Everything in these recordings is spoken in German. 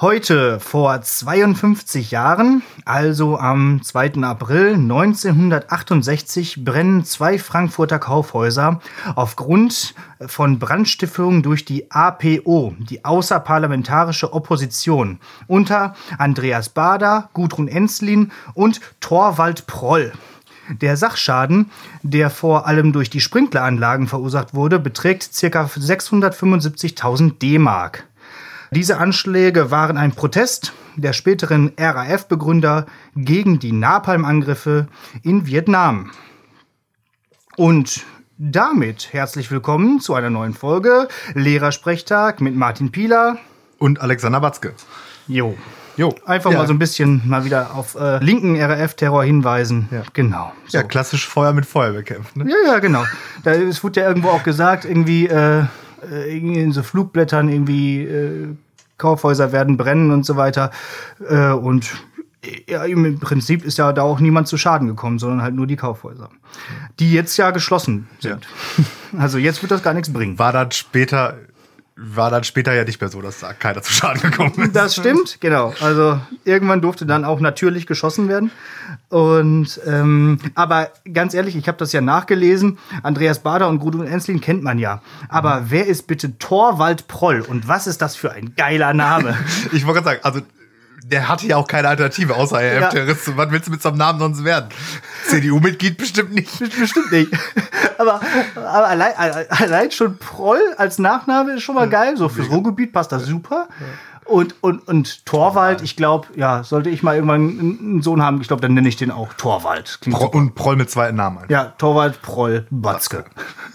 Heute vor 52 Jahren, also am 2. April 1968, brennen zwei Frankfurter Kaufhäuser aufgrund von Brandstiftung durch die APO, die Außerparlamentarische Opposition, unter Andreas Bader, Gudrun Enslin und Torwald Proll. Der Sachschaden, der vor allem durch die Sprinkleranlagen verursacht wurde, beträgt ca. 675.000 D-Mark. Diese Anschläge waren ein Protest der späteren RAF-Begründer gegen die Napalm-Angriffe in Vietnam. Und damit herzlich willkommen zu einer neuen Folge Lehrersprechtag mit Martin Pieler und Alexander Batzke. Jo. Jo. Einfach ja. mal so ein bisschen mal wieder auf äh, linken RAF-Terror hinweisen. Ja. Genau. So. Ja, klassisch Feuer mit Feuer bekämpft. Ne? Ja, ja, genau. Da, es wurde ja irgendwo auch gesagt, irgendwie äh, äh, in so Flugblättern irgendwie äh, Kaufhäuser werden brennen und so weiter. Äh, und ja, im Prinzip ist ja da auch niemand zu Schaden gekommen, sondern halt nur die Kaufhäuser, die jetzt ja geschlossen sind. Ja. Also jetzt wird das gar nichts bringen. War dann später war dann später ja nicht mehr so, dass da keiner zu Schaden gekommen ist. Das stimmt, genau. Also irgendwann durfte dann auch natürlich geschossen werden. Und ähm, aber ganz ehrlich, ich habe das ja nachgelesen. Andreas Bader und Gudrun Enslin kennt man ja. Aber mhm. wer ist bitte Torwald Proll und was ist das für ein geiler Name? ich wollte gerade sagen, also der hatte ja auch keine Alternative außer RF-Terrorist. Ja. Was willst du mit so einem Namen sonst werden? CDU-Mitglied bestimmt nicht. Bestimmt nicht. Aber, aber allein, allein, schon Proll als Nachname ist schon mal geil. So fürs Ruhrgebiet passt das super. Und, und, und Torwald, ich glaube, ja, sollte ich mal irgendwann einen Sohn haben, ich glaube, dann nenne ich den auch Torwald. Pro, und Proll mit zweiten Namen. Einfach. Ja, Torwald, Proll, Batzke.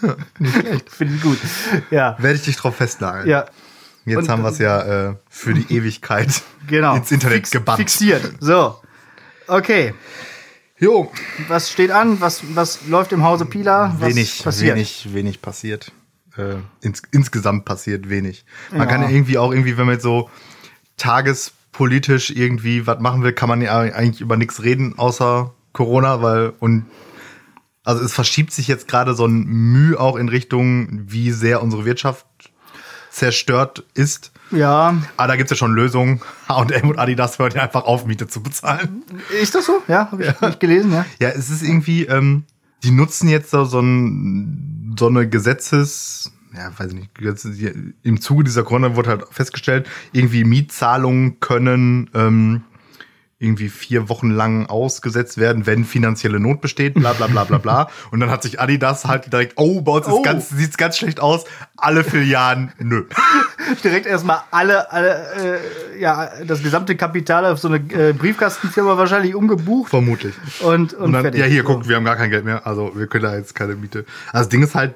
Finde ich gut. Ja. Werde ich dich drauf festnageln. Ja. Jetzt und, haben wir es ja äh, für die Ewigkeit genau, ins Internet fix, gebannt. Fixiert. So. Okay. Jo. Was steht an? Was, was läuft im Hause Pila? Was wenig, passiert? wenig, wenig passiert. Äh, ins, insgesamt passiert wenig. Man ja. kann ja irgendwie auch irgendwie, wenn man jetzt so tagespolitisch irgendwie was machen will, kann man ja eigentlich über nichts reden, außer Corona, weil und also es verschiebt sich jetzt gerade so ein Mühe auch in Richtung, wie sehr unsere Wirtschaft zerstört ist. Ja. Aber da gibt es ja schon Lösungen. H&M und Adidas hört ja einfach auf, Miete zu bezahlen. Ist das so? Ja, habe ich ja. nicht gelesen, ja. Ja, es ist irgendwie, ähm, die nutzen jetzt so, so, ein, so eine Gesetzes, ja, weiß ich nicht, im Zuge dieser Corona wurde halt festgestellt, irgendwie Mietzahlungen können ähm, irgendwie vier Wochen lang ausgesetzt werden, wenn finanzielle Not besteht, bla bla bla bla bla. Und dann hat sich Adidas halt direkt, oh, bei uns oh. ganz, sieht's ganz schlecht aus, alle Filialen, nö. direkt erstmal alle, alle äh, ja, das gesamte Kapital auf so eine äh, Briefkastenfirma wahrscheinlich umgebucht. Vermutlich. Und, und, und dann, ja, hier, guck, wir haben gar kein Geld mehr, also wir können da jetzt keine Miete. Also das Ding ist halt,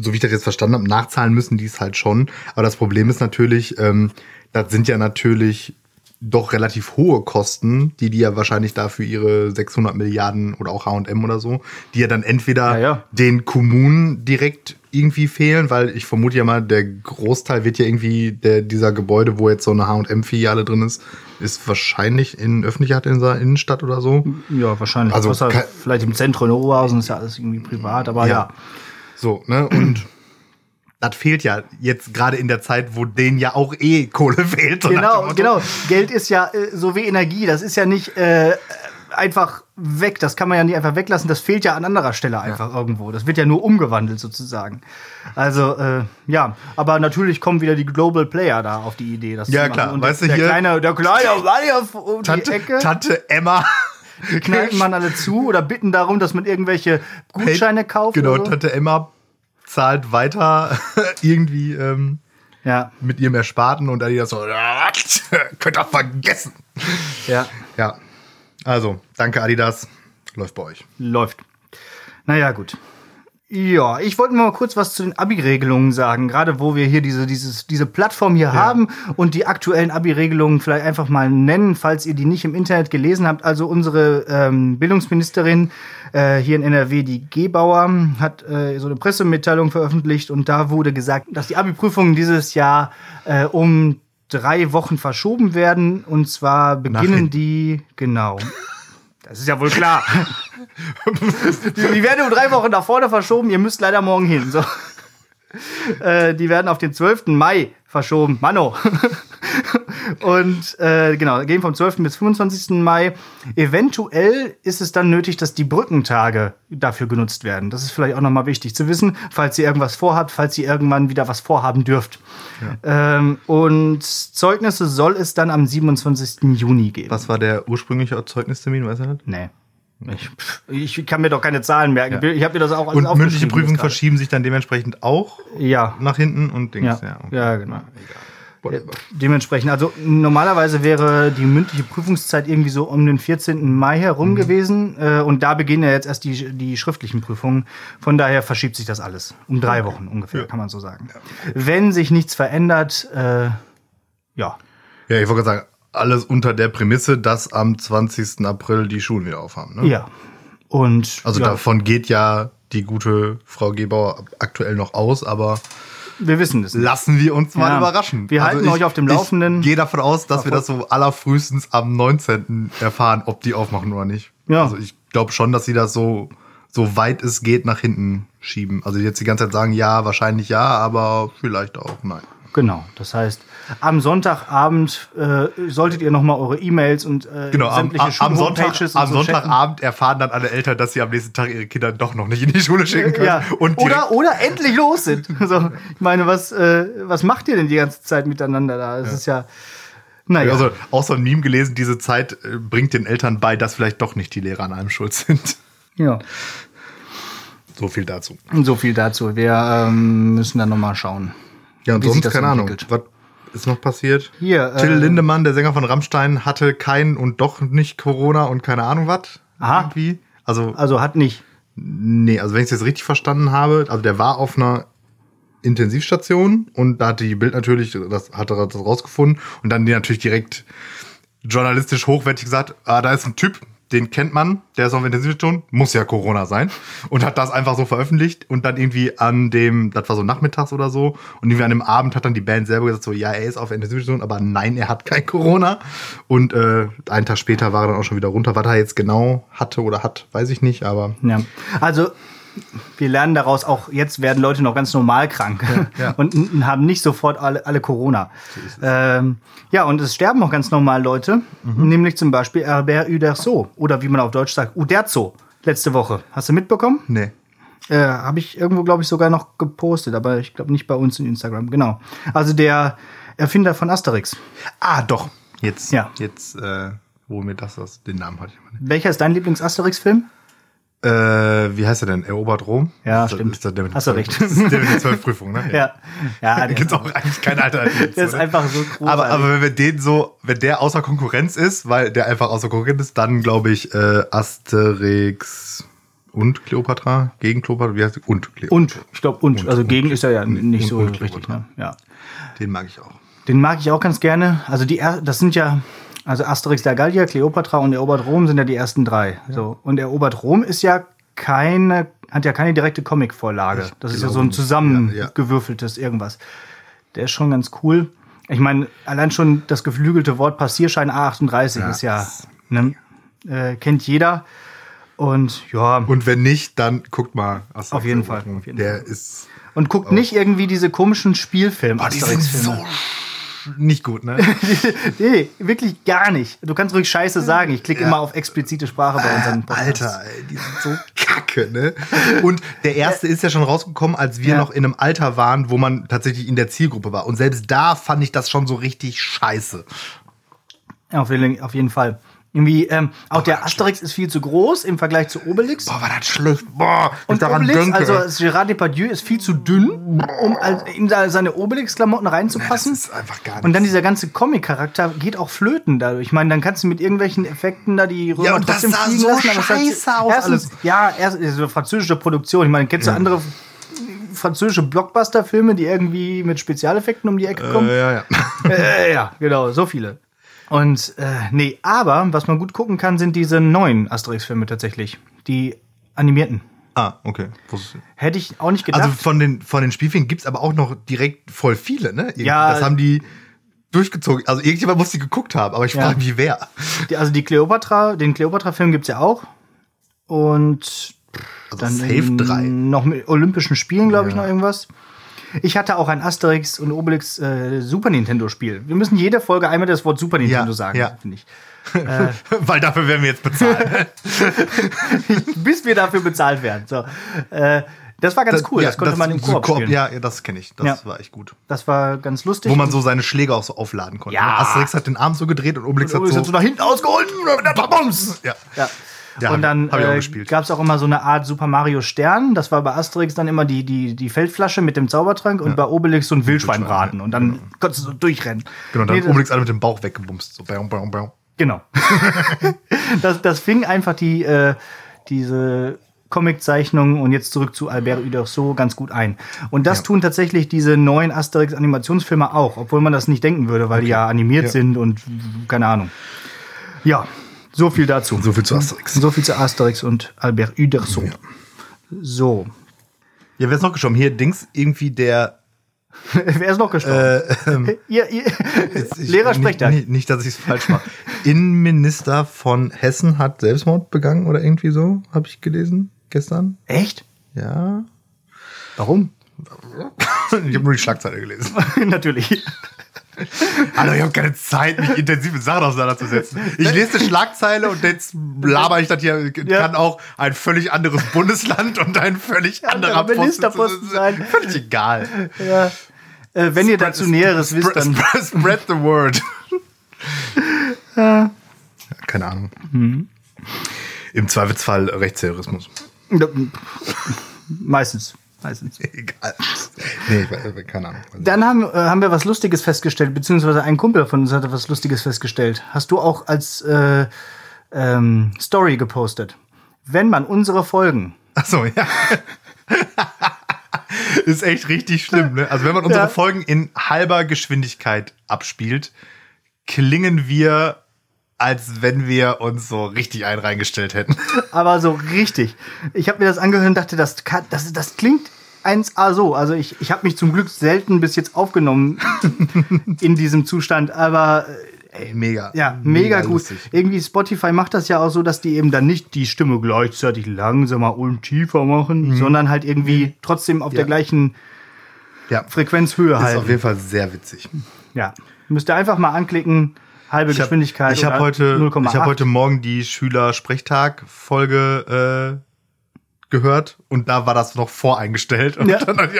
so wie ich das jetzt verstanden habe, nachzahlen müssen die es halt schon. Aber das Problem ist natürlich, ähm, das sind ja natürlich doch relativ hohe Kosten, die die ja wahrscheinlich dafür ihre 600 Milliarden oder auch H&M oder so, die ja dann entweder ja, ja. den Kommunen direkt irgendwie fehlen, weil ich vermute ja mal, der Großteil wird ja irgendwie der, dieser Gebäude, wo jetzt so eine H&M-Filiale drin ist, ist wahrscheinlich in öffentlicher in der Innenstadt oder so. Ja, wahrscheinlich. Also vielleicht im Zentrum in Oberhausen ist ja alles irgendwie privat, aber ja. ja. So, ne, und das fehlt ja jetzt gerade in der Zeit, wo denen ja auch eh Kohle fehlt. Genau, genau. Geld ist ja äh, so wie Energie. Das ist ja nicht äh, einfach weg. Das kann man ja nicht einfach weglassen. Das fehlt ja an anderer Stelle einfach ja. irgendwo. Das wird ja nur umgewandelt sozusagen. Also äh, ja, aber natürlich kommen wieder die Global Player da auf die Idee, das ja, klar. weißt der, du, hier kleine, der kleine auf um Tante, die Ecke. Tante Emma. Die knallen man alle zu oder bitten darum, dass man irgendwelche Gutscheine kauft. Genau. Tante Emma zahlt weiter irgendwie ähm, ja. mit ihrem Ersparten und Adidas so, könnt ihr vergessen. Ja. Ja. Also, danke Adidas. Läuft bei euch. Läuft. Naja, gut. Ja, ich wollte mal kurz was zu den Abi-Regelungen sagen, gerade wo wir hier diese, dieses, diese Plattform hier ja. haben und die aktuellen Abi-Regelungen vielleicht einfach mal nennen, falls ihr die nicht im Internet gelesen habt. Also unsere ähm, Bildungsministerin äh, hier in NRW, die Gebauer, hat äh, so eine Pressemitteilung veröffentlicht und da wurde gesagt, dass die Abi-Prüfungen dieses Jahr äh, um drei Wochen verschoben werden und zwar beginnen die, genau. Das ist ja wohl klar. die, werden um drei Wochen nach vorne verschoben. Ihr müsst leider morgen hin. So. Äh, die werden auf den 12. Mai verschoben. Mano. Und äh, genau, gehen vom 12. bis 25. Mai. Eventuell ist es dann nötig, dass die Brückentage dafür genutzt werden. Das ist vielleicht auch nochmal wichtig zu wissen, falls ihr irgendwas vorhabt, falls ihr irgendwann wieder was vorhaben dürft. Ja. Ähm, und Zeugnisse soll es dann am 27. Juni geben. Was war der ursprüngliche Zeugnistermin, du das? Nee. Ich, ich, kann mir doch keine Zahlen merken. Ja. Ich habe mir das auch alles Und mündliche Prüfungen verschieben sich dann dementsprechend auch ja. nach hinten und Dings. Ja, ja, okay. ja genau. Ja, dementsprechend, also normalerweise wäre die mündliche Prüfungszeit irgendwie so um den 14. Mai herum mhm. gewesen. Äh, und da beginnen ja jetzt erst die, die schriftlichen Prüfungen. Von daher verschiebt sich das alles. Um drei okay. Wochen ungefähr, kann man so sagen. Wenn sich nichts verändert, äh, ja. Ja, ich wollte gerade sagen, alles unter der Prämisse, dass am 20. April die Schulen wieder aufhaben. Ne? Ja. Und also ja. davon geht ja die gute Frau Gebauer aktuell noch aus, aber wir wissen es. Lassen wir uns mal ja. überraschen. Wir halten also ich, euch auf dem Laufenden. Ich gehe davon aus, dass wir das so allerfrühestens am 19. erfahren, ob die aufmachen oder nicht. Ja. Also ich glaube schon, dass sie das so, so weit es geht nach hinten schieben. Also jetzt die ganze Zeit sagen, ja, wahrscheinlich ja, aber vielleicht auch nein. Genau, das heißt, am Sonntagabend äh, solltet ihr nochmal eure E-Mails und äh, genau, sämtliche am, am, Sonntag, am so Sonntagabend erfahren dann alle Eltern, dass sie am nächsten Tag ihre Kinder doch noch nicht in die Schule schicken können. Ja. Und oder, oder endlich los sind. Also, ich meine, was, äh, was macht ihr denn die ganze Zeit miteinander da? Das ja. ist ja. Naja. Also auch so ein Meme gelesen, diese Zeit äh, bringt den Eltern bei, dass vielleicht doch nicht die Lehrer an einem schuld sind. Ja. So viel dazu. So viel dazu. Wir ähm, müssen dann nochmal schauen. Ja, und sonst keine Ahnung. Was ist noch passiert? Hier. Till äh, Lindemann, der Sänger von Rammstein, hatte kein und doch nicht Corona und keine Ahnung was. Aha. Irgendwie. Also, also hat nicht. Nee, also wenn ich es jetzt richtig verstanden habe, also der war auf einer Intensivstation und da hat die Bild natürlich, das hat er das rausgefunden und dann die natürlich direkt journalistisch hochwertig gesagt, ah, da ist ein Typ, den kennt man, der ist auf Intensivstation, muss ja Corona sein und hat das einfach so veröffentlicht und dann irgendwie an dem, das war so nachmittags oder so und irgendwie an dem Abend hat dann die Band selber gesagt so, ja, er ist auf Intensivstation, aber nein, er hat kein Corona und äh, einen Tag später war er dann auch schon wieder runter. Was er jetzt genau hatte oder hat, weiß ich nicht, aber ja, also wir lernen daraus auch, jetzt werden Leute noch ganz normal krank ja, ja. und haben nicht sofort alle, alle Corona. Ähm, ja, und es sterben auch ganz normal Leute, mhm. nämlich zum Beispiel Herbert Uderzo oder wie man auf Deutsch sagt, Uderzo, letzte Woche. Hast du mitbekommen? Nee. Äh, Habe ich irgendwo, glaube ich, sogar noch gepostet, aber ich glaube nicht bei uns in Instagram. Genau. Also der Erfinder von Asterix. Ah, doch. Jetzt, ja. jetzt, äh, wo mir das, das den Namen hatte ich nicht. Welcher ist dein Lieblings-Asterix-Film? Äh, wie heißt er denn? Erobert Rom? Ja, ist stimmt. Ist mit Hast du recht. Das ist der mit den zwölf Prüfungen, ne? Ja. Ja, da gibt's auch eigentlich keine Alternative. der ist einfach so groß. Aber, aber wenn wir den so, wenn der außer Konkurrenz ist, weil der einfach außer Konkurrenz ist, dann glaube ich äh, Asterix und Cleopatra gegen Cleopatra, wie heißt die? Und Cleopatra. Und, ich glaube und. und. Also gegen ist er ja nicht und, so und richtig, ne? Ja. Den mag ich auch. Den mag ich auch ganz gerne. Also die, das sind ja, also Asterix der Gallier, Kleopatra und Erobert Rom sind ja die ersten drei. Ja. So. Und Erobert Rom ist ja keine, hat ja keine direkte Comic-Vorlage. Das ist ja so ein zusammengewürfeltes irgendwas. Der ist schon ganz cool. Ich meine, allein schon das geflügelte Wort Passierschein A38 ja. ist ja, ne, äh, kennt jeder. Und ja. Und wenn nicht, dann guckt mal. Asterix auf jeden Fall. Auf jeden der Fall. ist. Und guckt nicht irgendwie diese komischen Spielfilme. Oh, die sind so nicht gut, ne? nee, wirklich gar nicht. Du kannst ruhig Scheiße sagen. Ich klicke ja. immer auf explizite Sprache bei unseren Podcasts. Alter, ey, die sind so kacke, ne? Und der erste ist ja schon rausgekommen, als wir ja. noch in einem Alter waren, wo man tatsächlich in der Zielgruppe war. Und selbst da fand ich das schon so richtig scheiße. Auf jeden, auf jeden Fall. Irgendwie, ähm, auch Boah, der Asterix ist viel zu groß im Vergleich zu Obelix. Boah, war das schlecht. Boah, und Obelix, denke. also Gérard Depardieu ist viel zu dünn, um in seine Obelix-Klamotten reinzupassen. Nee, das ist einfach gar nicht. Und dann dieser ganze Comic-Charakter geht auch flöten dadurch. Ich meine, dann kannst du mit irgendwelchen Effekten da die Römer ja, und trotzdem das sah so lassen. scheiße aus erstens, alles. Ja, erst so französische Produktion. Ich meine, kennst du ja. andere französische Blockbuster-Filme, die irgendwie mit Spezialeffekten um die Ecke kommen? Äh, ja, ja. äh, ja, genau, so viele. Und äh, nee, aber was man gut gucken kann, sind diese neuen Asterix-Filme tatsächlich. Die animierten. Ah, okay. Hätte ich auch nicht gedacht. Also von den, von den Spielfilmen gibt es aber auch noch direkt voll viele, ne? Irgendwie. Ja. Das haben die durchgezogen. Also irgendjemand muss die geguckt haben, aber ich frage mich, wer. Die, also die Cleopatra, den Cleopatra-Film gibt es ja auch. Und also dann Safe 3. noch mit Olympischen Spielen, glaube ja. ich, noch irgendwas. Ich hatte auch ein Asterix und Obelix äh, Super Nintendo Spiel. Wir müssen jede Folge einmal das Wort Super Nintendo Ja, sagen, ja. finde ich. Weil dafür werden wir jetzt bezahlt. Bis wir dafür bezahlt werden. So. Äh, das war ganz cool. ja, das konnte man im so Koop spielen. Ja, das kenne ich. Das Ja. war echt gut. Das war ganz lustig. Wo man so seine Schläge auch so aufladen konnte. Ja. Asterix hat den Arm so gedreht und Obelix Und hat ist so, jetzt so nach hinten ausgeholt. Ja. Ja. Ja, und dann äh, gab es auch immer so eine Art Super Mario Stern. Das war bei Asterix dann immer die, die, die Feldflasche mit dem Zaubertrank und bei Obelix so ein Wildschweinbraten. Und dann konntest du so durchrennen. Genau, dann Nee, Obelix alle mit dem Bauch weggebumst. So, bam, bam, bam. Genau. das, das fing einfach die, äh, diese Comiczeichnungen und jetzt zurück zu Albert Uderso ganz gut ein. Und das Ja. tun tatsächlich diese neuen Asterix-Animationsfilme auch, obwohl man das nicht denken würde, weil die ja animiert Ja. sind und keine Ahnung. Ja, so viel dazu. So viel zu Asterix. So viel zu Asterix und Albert Uderso. So. Ja, wer ist noch gestorben? Hier, Dings, irgendwie der. Wer ist noch gestorben? Äh, ähm, ihr, ihr, ich- Lehrer sprecht da. nicht, nicht, dass ich es falsch mache. Innenminister von Hessen hat Selbstmord begangen oder irgendwie so, habe ich gelesen gestern. Echt? Ja. Warum? Ich habe nur die Schlagzeile gelesen. Natürlich. Hallo, ich habe keine Zeit, mich intensiv mit Sachen auseinanderzusetzen. Ich lese eine Schlagzeile und jetzt laber ich das hier. Ja. Kann auch ein völlig anderes Bundesland und ein völlig anderer Anderer Ministerposten sein. Völlig egal. Ja. Äh, wenn ihr dazu Näheres wisst, Spread, dann. spread, spread the word. Ja, keine Ahnung. Mhm. Im Zweifelsfall Rechtsterrorismus. Meistens. Meistens. Egal. Nee, ich weiß- keine Ahnung. Dann haben, äh, haben wir was Lustiges festgestellt, beziehungsweise ein Kumpel von uns hatte was Lustiges festgestellt. Hast du auch als äh, ähm, Story gepostet. Wenn man unsere Folgen. Achso, ja. Ist echt richtig schlimm, ne? Also wenn man unsere Ja. Folgen in halber Geschwindigkeit abspielt, klingen wir, als wenn wir uns so richtig einen reingestellt hätten. Aber so richtig. Ich habe mir das angehört und dachte, das, kann, das, das klingt 1A so. Also ich, ich habe mich zum Glück selten bis jetzt aufgenommen in diesem Zustand, aber Ey, mega. Ja, mega, gut. lustig. Irgendwie Spotify macht das ja auch so, dass die eben dann nicht die Stimme gleichzeitig langsamer und tiefer machen, sondern halt irgendwie trotzdem auf der Ja. gleichen Ja, Frequenzhöhe ist auf halten. jeden Fall sehr witzig. Ja. Müsst ihr einfach mal anklicken, halbe Ich habe Geschwindigkeit. ich hab oder heute, 0,8. ich hab heute Morgen die Schüler-Sprechtag-Folge äh, gehört und da war das noch voreingestellt. Und Ja. dann ich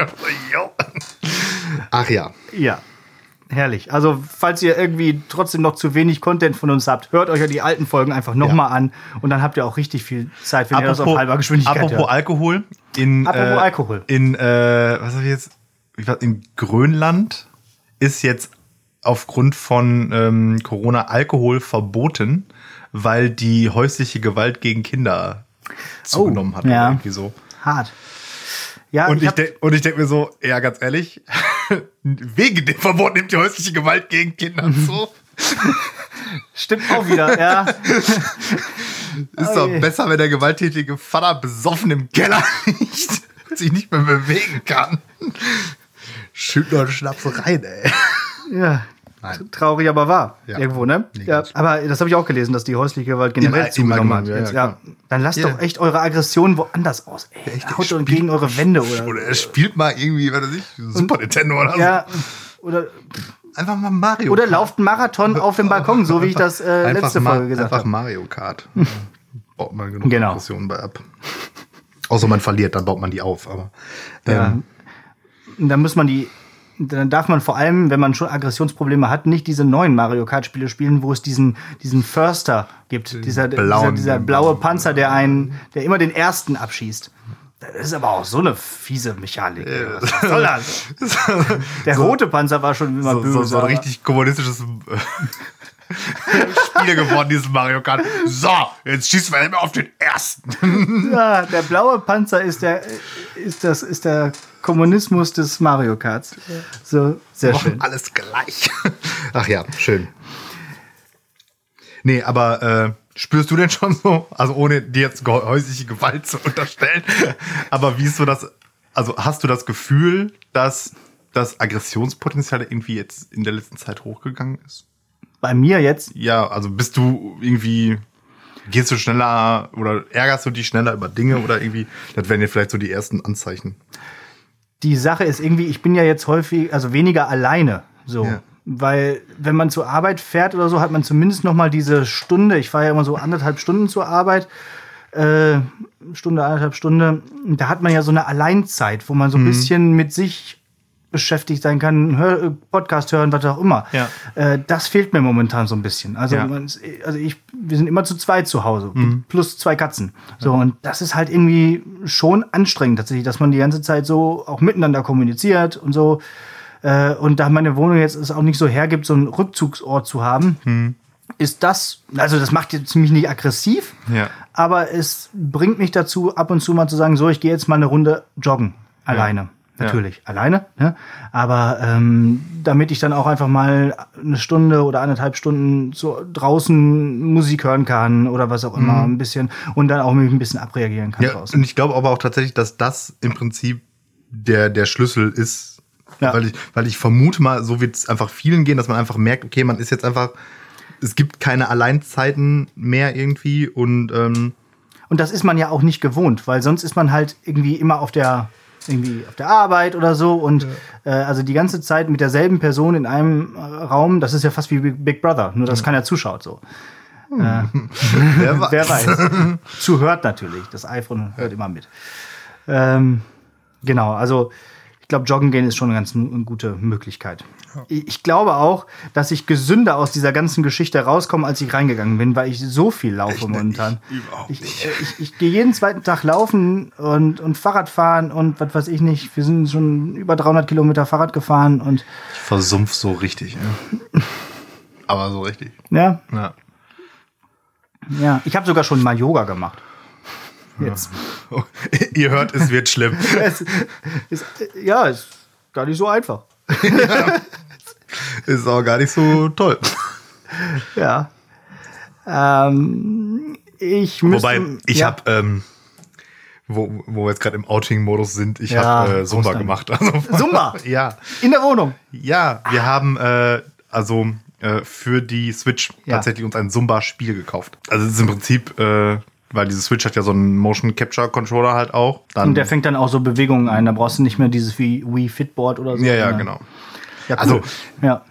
yo. Ach ja. Ja. Herrlich. Also, falls ihr irgendwie trotzdem noch zu wenig Content von uns habt, hört euch ja die alten Folgen einfach nochmal Ja. an und dann habt ihr auch richtig viel Zeit, wenn ihr das auf halber Geschwindigkeit apropos hört. Alkohol. In, Apropos äh, Alkohol. In, äh, was hab ich jetzt? In Grönland ist jetzt aufgrund von ähm, Corona Alkohol verboten, weil die häusliche Gewalt gegen Kinder zugenommen hat. Oh, ja. Oder irgendwie so. Hart. Ja, Und ich, denk- und ich denke mir so, ja, ganz ehrlich, wegen dem Verbot nimmt die häusliche Gewalt gegen Kinder zu. stimmt auch wieder, ja. Ist Oh doch besser, wenn der gewalttätige Vater besoffen im Keller liegt und sich nicht mehr bewegen kann. Schütt nur einen Schnaps rein, ey. Ja. Nein. Traurig, aber wahr. Ja. Irgendwo, ne? Nee, Ja, aber das habe ich auch gelesen, dass die häusliche Gewalt generell Im- im zugenommen hat. Allgemeinen, ja, Jetzt, ja, ja. Dann lasst Ja. doch echt eure Aggression woanders aus. Ey, Echt, haut spielt- gegen eure Wände oder. Oder er spielt mal irgendwie, was weiß ich, Super Nintendo oder ja, oder, so. Einfach mal Mario oder Kart. lauft einen Marathon auf dem Balkon, so wie ich das äh, Einfach letzte Ma- Folge gesagt Einfach habe. Mario Kart. baut man genug Genau. Aggressionen bei ab. Außer man verliert, dann baut man die auf. Aber Ja. ähm, Und dann muss man die. Dann darf man vor allem, wenn man schon Aggressionsprobleme hat, nicht diese neuen Mario Kart Spiele spielen, wo es diesen, diesen Förster gibt. Dieser, dieser, blauen- dieser blaue Panzer, der einen, der immer den ersten abschießt. Das ist aber auch so eine fiese Mechanik. Was soll das? Der rote Panzer war schon immer so, böse. so, so ein richtig kommunistisches Spiel geworden, dieses Mario Kart. So, jetzt schießen wir immer auf den ersten. Ja, der blaue Panzer ist der, ist das, ist der Kommunismus des Mario Karts. So, sehr schön. Alles gleich. Ach ja, schön. Nee, aber äh, spürst du denn schon so, also ohne dir jetzt häusliche Gewalt zu unterstellen, aber wie ist so das, also hast du das Gefühl, dass das Aggressionspotenzial irgendwie jetzt in der letzten Zeit hochgegangen ist? Bei mir jetzt, Ja, also bist du irgendwie, gehst du schneller oder ärgerst du dich schneller über Dinge oder irgendwie, das wären ja vielleicht so die ersten Anzeichen. Die Sache ist irgendwie, ich bin ja jetzt häufig, also weniger alleine. So. Ja. Weil, wenn man zur Arbeit fährt oder so, hat man zumindest noch mal diese Stunde. Ich fahre ja immer so anderthalb Stunden zur Arbeit. Äh, Stunde, anderthalb Stunde. Da hat man ja so eine Alleinzeit, wo man so ein bisschen mit sich beschäftigt sein kann, hör, Podcast hören, was auch immer. Ja. Äh, das fehlt mir momentan so ein bisschen. Also, Ja. man, also ich, wir sind immer zu zweit zu Hause, plus zwei Katzen. So, und das ist halt irgendwie schon anstrengend tatsächlich, dass man die ganze Zeit so auch miteinander kommuniziert und so. Äh, und da meine Wohnung jetzt es auch nicht so hergibt, so einen Rückzugsort zu haben, ist das, also das macht jetzt mich nicht aggressiv, Ja. aber es bringt mich dazu, ab und zu mal zu sagen, so, ich gehe jetzt mal eine Runde joggen. Alleine. Natürlich. Alleine. Ne? Aber ähm, damit ich dann auch einfach mal eine Stunde oder anderthalb Stunden so draußen Musik hören kann oder was auch immer, ein bisschen und dann auch mich ein bisschen abreagieren kann Ja, draußen. und ich glaube aber auch tatsächlich, dass das im Prinzip der, der Schlüssel ist. Ja. Weil, ich, weil ich vermute mal, so wird es einfach vielen gehen, dass man einfach merkt, okay, man ist jetzt einfach, es gibt keine Alleinzeiten mehr irgendwie und ähm, Und das ist man ja auch nicht gewohnt, weil sonst ist man halt irgendwie immer auf der irgendwie auf der Arbeit oder so und äh, also die ganze Zeit mit derselben Person in einem äh, Raum, das ist ja fast wie Big Brother, nur dass keiner zuschaut so. wer weiß. Wer weiß. Zuhört natürlich, das iPhone hört immer mit. Ähm, genau, also ich glaube, joggen gehen ist schon eine ganz eine gute Möglichkeit. Ich ich glaube auch, dass ich gesünder aus dieser ganzen Geschichte rauskomme, als ich reingegangen bin, weil ich so viel laufe momentan. Ich überhaupt Ich, äh, ich, ich gehe jeden zweiten Tag laufen und, und Fahrrad fahren und was weiß ich nicht. Wir sind schon über 300 Kilometer Fahrrad gefahren und Ich versumpf so richtig. Ja. Aber so richtig. ja, Ja. ja. Ich habe sogar schon mal Yoga gemacht. Jetzt. Oh, Ihr hört, es wird schlimm. es ist, ja, ist gar nicht so einfach. Ist auch gar nicht so toll. Ja. Ähm, ich müsste, Wobei, ich ja, habe, ähm, wo, wo wir jetzt gerade im Outing-Modus sind, ich Ja, habe äh, Zumba gemacht. Also, Zumba? ja. in der Wohnung. Ja, wir haben äh, also äh, für die Switch Ja. tatsächlich uns ein Zumba-Spiel gekauft. Also es ist im Prinzip, äh, weil diese Switch hat ja so einen Motion Capture Controller halt auch. Dann, Und der fängt dann auch so Bewegungen ein. Da brauchst du nicht mehr dieses wie Wii Fitboard oder so. ja, ja, sondern- genau. Ja, cool. Also- ja.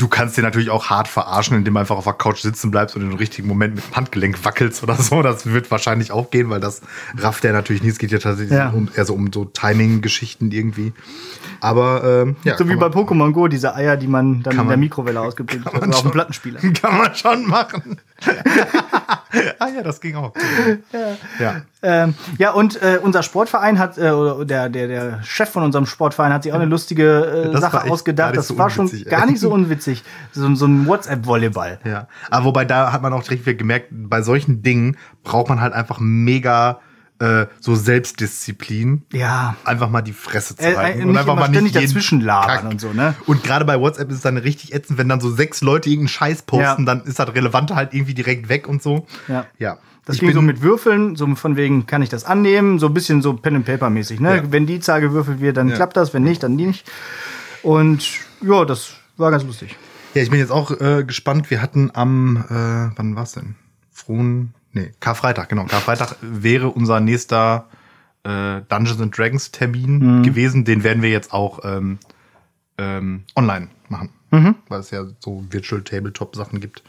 Du kannst dir natürlich auch hart verarschen, indem du einfach auf der Couch sitzen bleibst und im richtigen Moment mit dem Handgelenk wackelst oder so. Das wird wahrscheinlich auch gehen, weil das rafft er natürlich nie. Es geht ja tatsächlich Ja. um, eher so um so Timing-Geschichten irgendwie. Aber ähm, ja, So wie bei Pokémon Go, diese Eier, die man dann in der Mikrowelle ausgibt. man Oder auf dem schon. Plattenspieler. Kann man schon machen. ah ja, das ging auch. Ja. Ähm, ja, und äh, unser Sportverein hat, äh, oder der, der, der Chef von unserem Sportverein hat sich auch eine lustige äh, Sache ausgedacht. Das so war schon ey. gar nicht so unwitzig. So, so ein WhatsApp-Volleyball. Ja, aber wobei da hat man auch direkt wieder gemerkt, bei solchen Dingen braucht man halt einfach mega äh, so Selbstdisziplin. Ja. Einfach mal die Fresse zu Äh, halten äh, nicht immer ständig dazwischen labern und so, ne? Und gerade bei WhatsApp ist es dann richtig ätzend, wenn dann so sechs Leute irgendeinen Scheiß posten, Ja. dann ist das Relevante halt irgendwie direkt weg und so. Ja. Ja. Das ich ging bin so mit Würfeln, so von wegen, kann ich das annehmen? So ein bisschen so Pen and Paper mäßig. Ne? Ja. Wenn die Zahl gewürfelt wird, dann Ja. klappt das, wenn nicht, dann nicht. Und ja, das war ganz lustig. Ja, ich bin jetzt auch äh, gespannt. Wir hatten am, äh, wann war's denn? Frohen, nee, Karfreitag, genau. Karfreitag wäre unser nächster äh, Dungeons and Dragons Termin gewesen. Den werden wir jetzt auch ähm, ähm, online machen. Weil es ja so Virtual Tabletop Sachen gibt.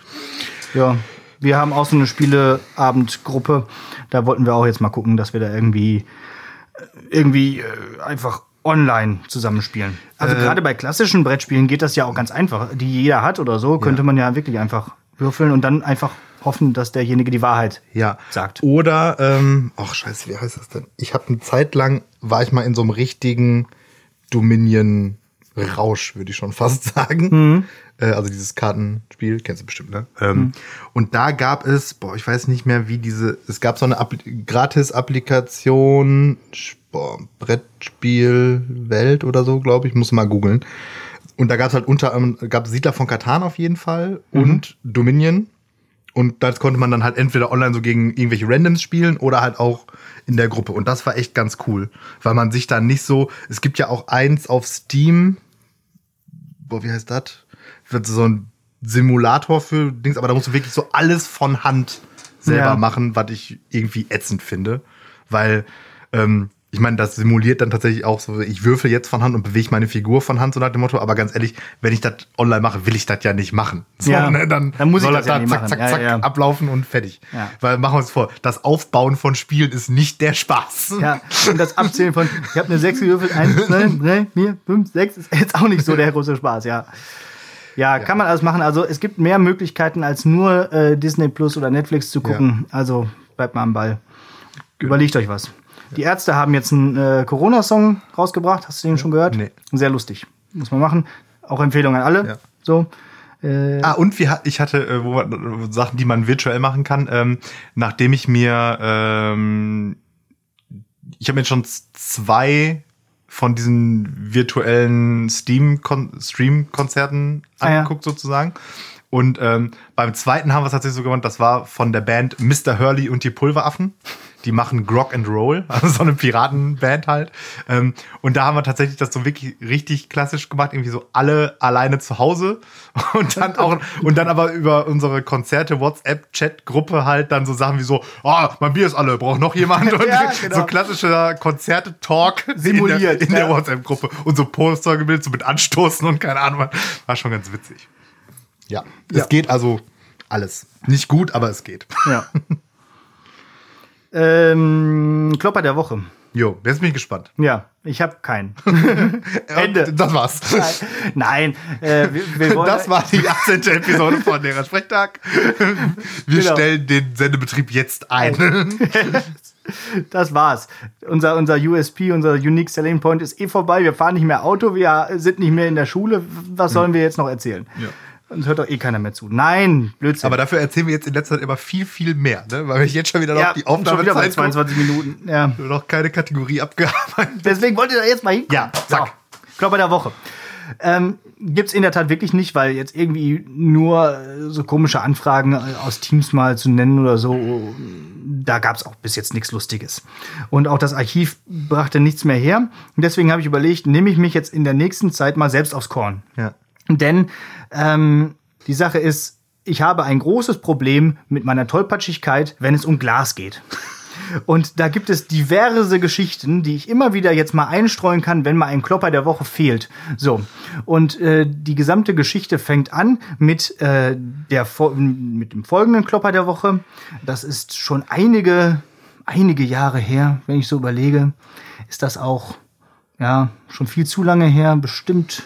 Ja, wir haben auch so eine Spieleabendgruppe. Da wollten wir auch jetzt mal gucken, dass wir da irgendwie, irgendwie äh, einfach online zusammenspielen. Also Äh, gerade bei klassischen Brettspielen geht das ja auch ganz einfach, die jeder hat oder so, könnte Ja. man ja wirklich einfach würfeln und dann einfach hoffen, dass derjenige die Wahrheit Ja. sagt. Oder, ähm, ach scheiße, wie heißt das denn? Ich habe eine Zeit lang, war ich mal in so einem richtigen Dominion-Rausch, würde ich schon fast sagen. Äh, also dieses Kartenspiel, kennst du bestimmt, ne? Ähm, Und da gab es, boah, ich weiß nicht mehr, wie diese, es gab so eine Appli- Gratis-Applikation, boah, Brettspiel Welt oder so, glaube ich, muss mal googeln. Und da gab es halt unter anderem, gab es Siedler von Katan auf jeden Fall und Dominion. Und das konnte man dann halt entweder online so gegen irgendwelche Randoms spielen oder halt auch in der Gruppe. Und das war echt ganz cool, weil man sich dann nicht so. Es gibt ja auch eins auf Steam. Boah, wie heißt das? Wird so ein Simulator für Dings, aber da musst du wirklich so alles von Hand selber Ja. machen, was ich irgendwie ätzend finde. Weil ähm, ich meine, das simuliert dann tatsächlich auch so, ich würfel jetzt von Hand und bewege meine Figur von Hand, so nach dem Motto, aber ganz ehrlich, wenn ich das online mache, will ich das ja nicht machen. So, Ja, ne, dann, dann muss ich soll das ja da nicht zack, machen. zack, Ja, zack, ja. ablaufen und fertig. Ja. Weil machen wir uns vor, das Aufbauen von Spielen ist nicht der Spaß. Ja, und das Abzählen von, ich habe eine 6 gewürfelt, 1, 2, 3, 4, 5, 6, ist jetzt auch nicht so der große Spaß, ja. Ja, kann man alles machen. Also es gibt mehr Möglichkeiten, als nur äh, Disney Plus oder Netflix zu gucken. Also bleibt mal am Ball. Überlegt euch was. Die Ärzte haben jetzt einen äh, Corona-Song rausgebracht. Hast du den schon gehört? Nee. Sehr lustig. Muss man machen. Auch Empfehlung an alle. Ja. So. Äh, Ah, und wir, ich hatte äh, wo man, Sachen, die man virtuell machen kann, ähm, nachdem ich mir, ähm, ich habe mir jetzt schon zwei von diesen virtuellen Steam-Stream-Konzerten Ah, ja. angeguckt sozusagen. Und ähm, beim zweiten haben wir es tatsächlich so gemacht, das war von der Band Mr. Hurley und die Pulveraffen. Die machen Grog and Roll, also so eine Piratenband halt. Ähm, und da haben wir tatsächlich das so wirklich richtig klassisch gemacht, irgendwie so alle alleine zu Hause und dann auch und dann aber über unsere Konzerte WhatsApp Chat Gruppe halt dann so Sachen wie so, ah, mein Bier ist alle, braucht noch jemand und Ja, genau. so klassischer Konzerte Talk Simuliert, in der, in der ja. WhatsApp Gruppe und so Poster gebildet so mit Anstoßen und keine Ahnung, war schon ganz witzig. Ja, es Ja. geht also alles. Nicht gut, aber es geht. ja. Ähm, Klopper der Woche. Jo, jetzt bin ich gespannt. Ja, ich habe keinen. Ende. Das war's. Nein, äh, wir, wir wollen, Das war die 18. Episode von Lehrer Sprechtag. Wir Genau. stellen den Sendebetrieb jetzt ein. Das war's. Unser, unser USP, unser Unique Selling Point ist eh vorbei. Wir fahren nicht mehr Auto, wir sind nicht mehr in der Schule. Was sollen wir jetzt noch erzählen? Ja. Uns hört doch eh keiner mehr zu. Nein, Blödsinn. Aber dafür erzählen wir jetzt in letzter Zeit immer viel, viel mehr, ne? weil wir jetzt schon wieder noch ja, die schon wieder bei Aufnahmezeit 22 Minuten. Ja. gucken. noch keine Kategorie abgearbeitet. Deswegen wollt ihr da jetzt mal hinkommen. Ja, zack. So, Klopper der Woche. Ähm, gibt's in der Tat wirklich nicht, weil jetzt irgendwie nur äh, so komische Anfragen äh, aus Teams mal zu nennen oder so, da gab's auch bis jetzt nichts Lustiges. Und auch das Archiv brachte nichts mehr her. Und deswegen habe ich überlegt, nehme ich mich jetzt in der nächsten Zeit mal selbst aufs Korn. Ja. Denn ähm, die Sache ist, ich habe ein großes Problem mit meiner Tollpatschigkeit, wenn es um Glas geht. Und da gibt es diverse Geschichten, die ich immer wieder jetzt mal einstreuen kann, wenn mal ein Klopper der Woche fehlt. So. Und äh, die gesamte Geschichte fängt an mit, äh, der, mit dem folgenden Klopper der Woche. Das ist schon einige, einige Jahre her, wenn ich so überlege. Ist das auch, ja, schon viel zu lange her, bestimmt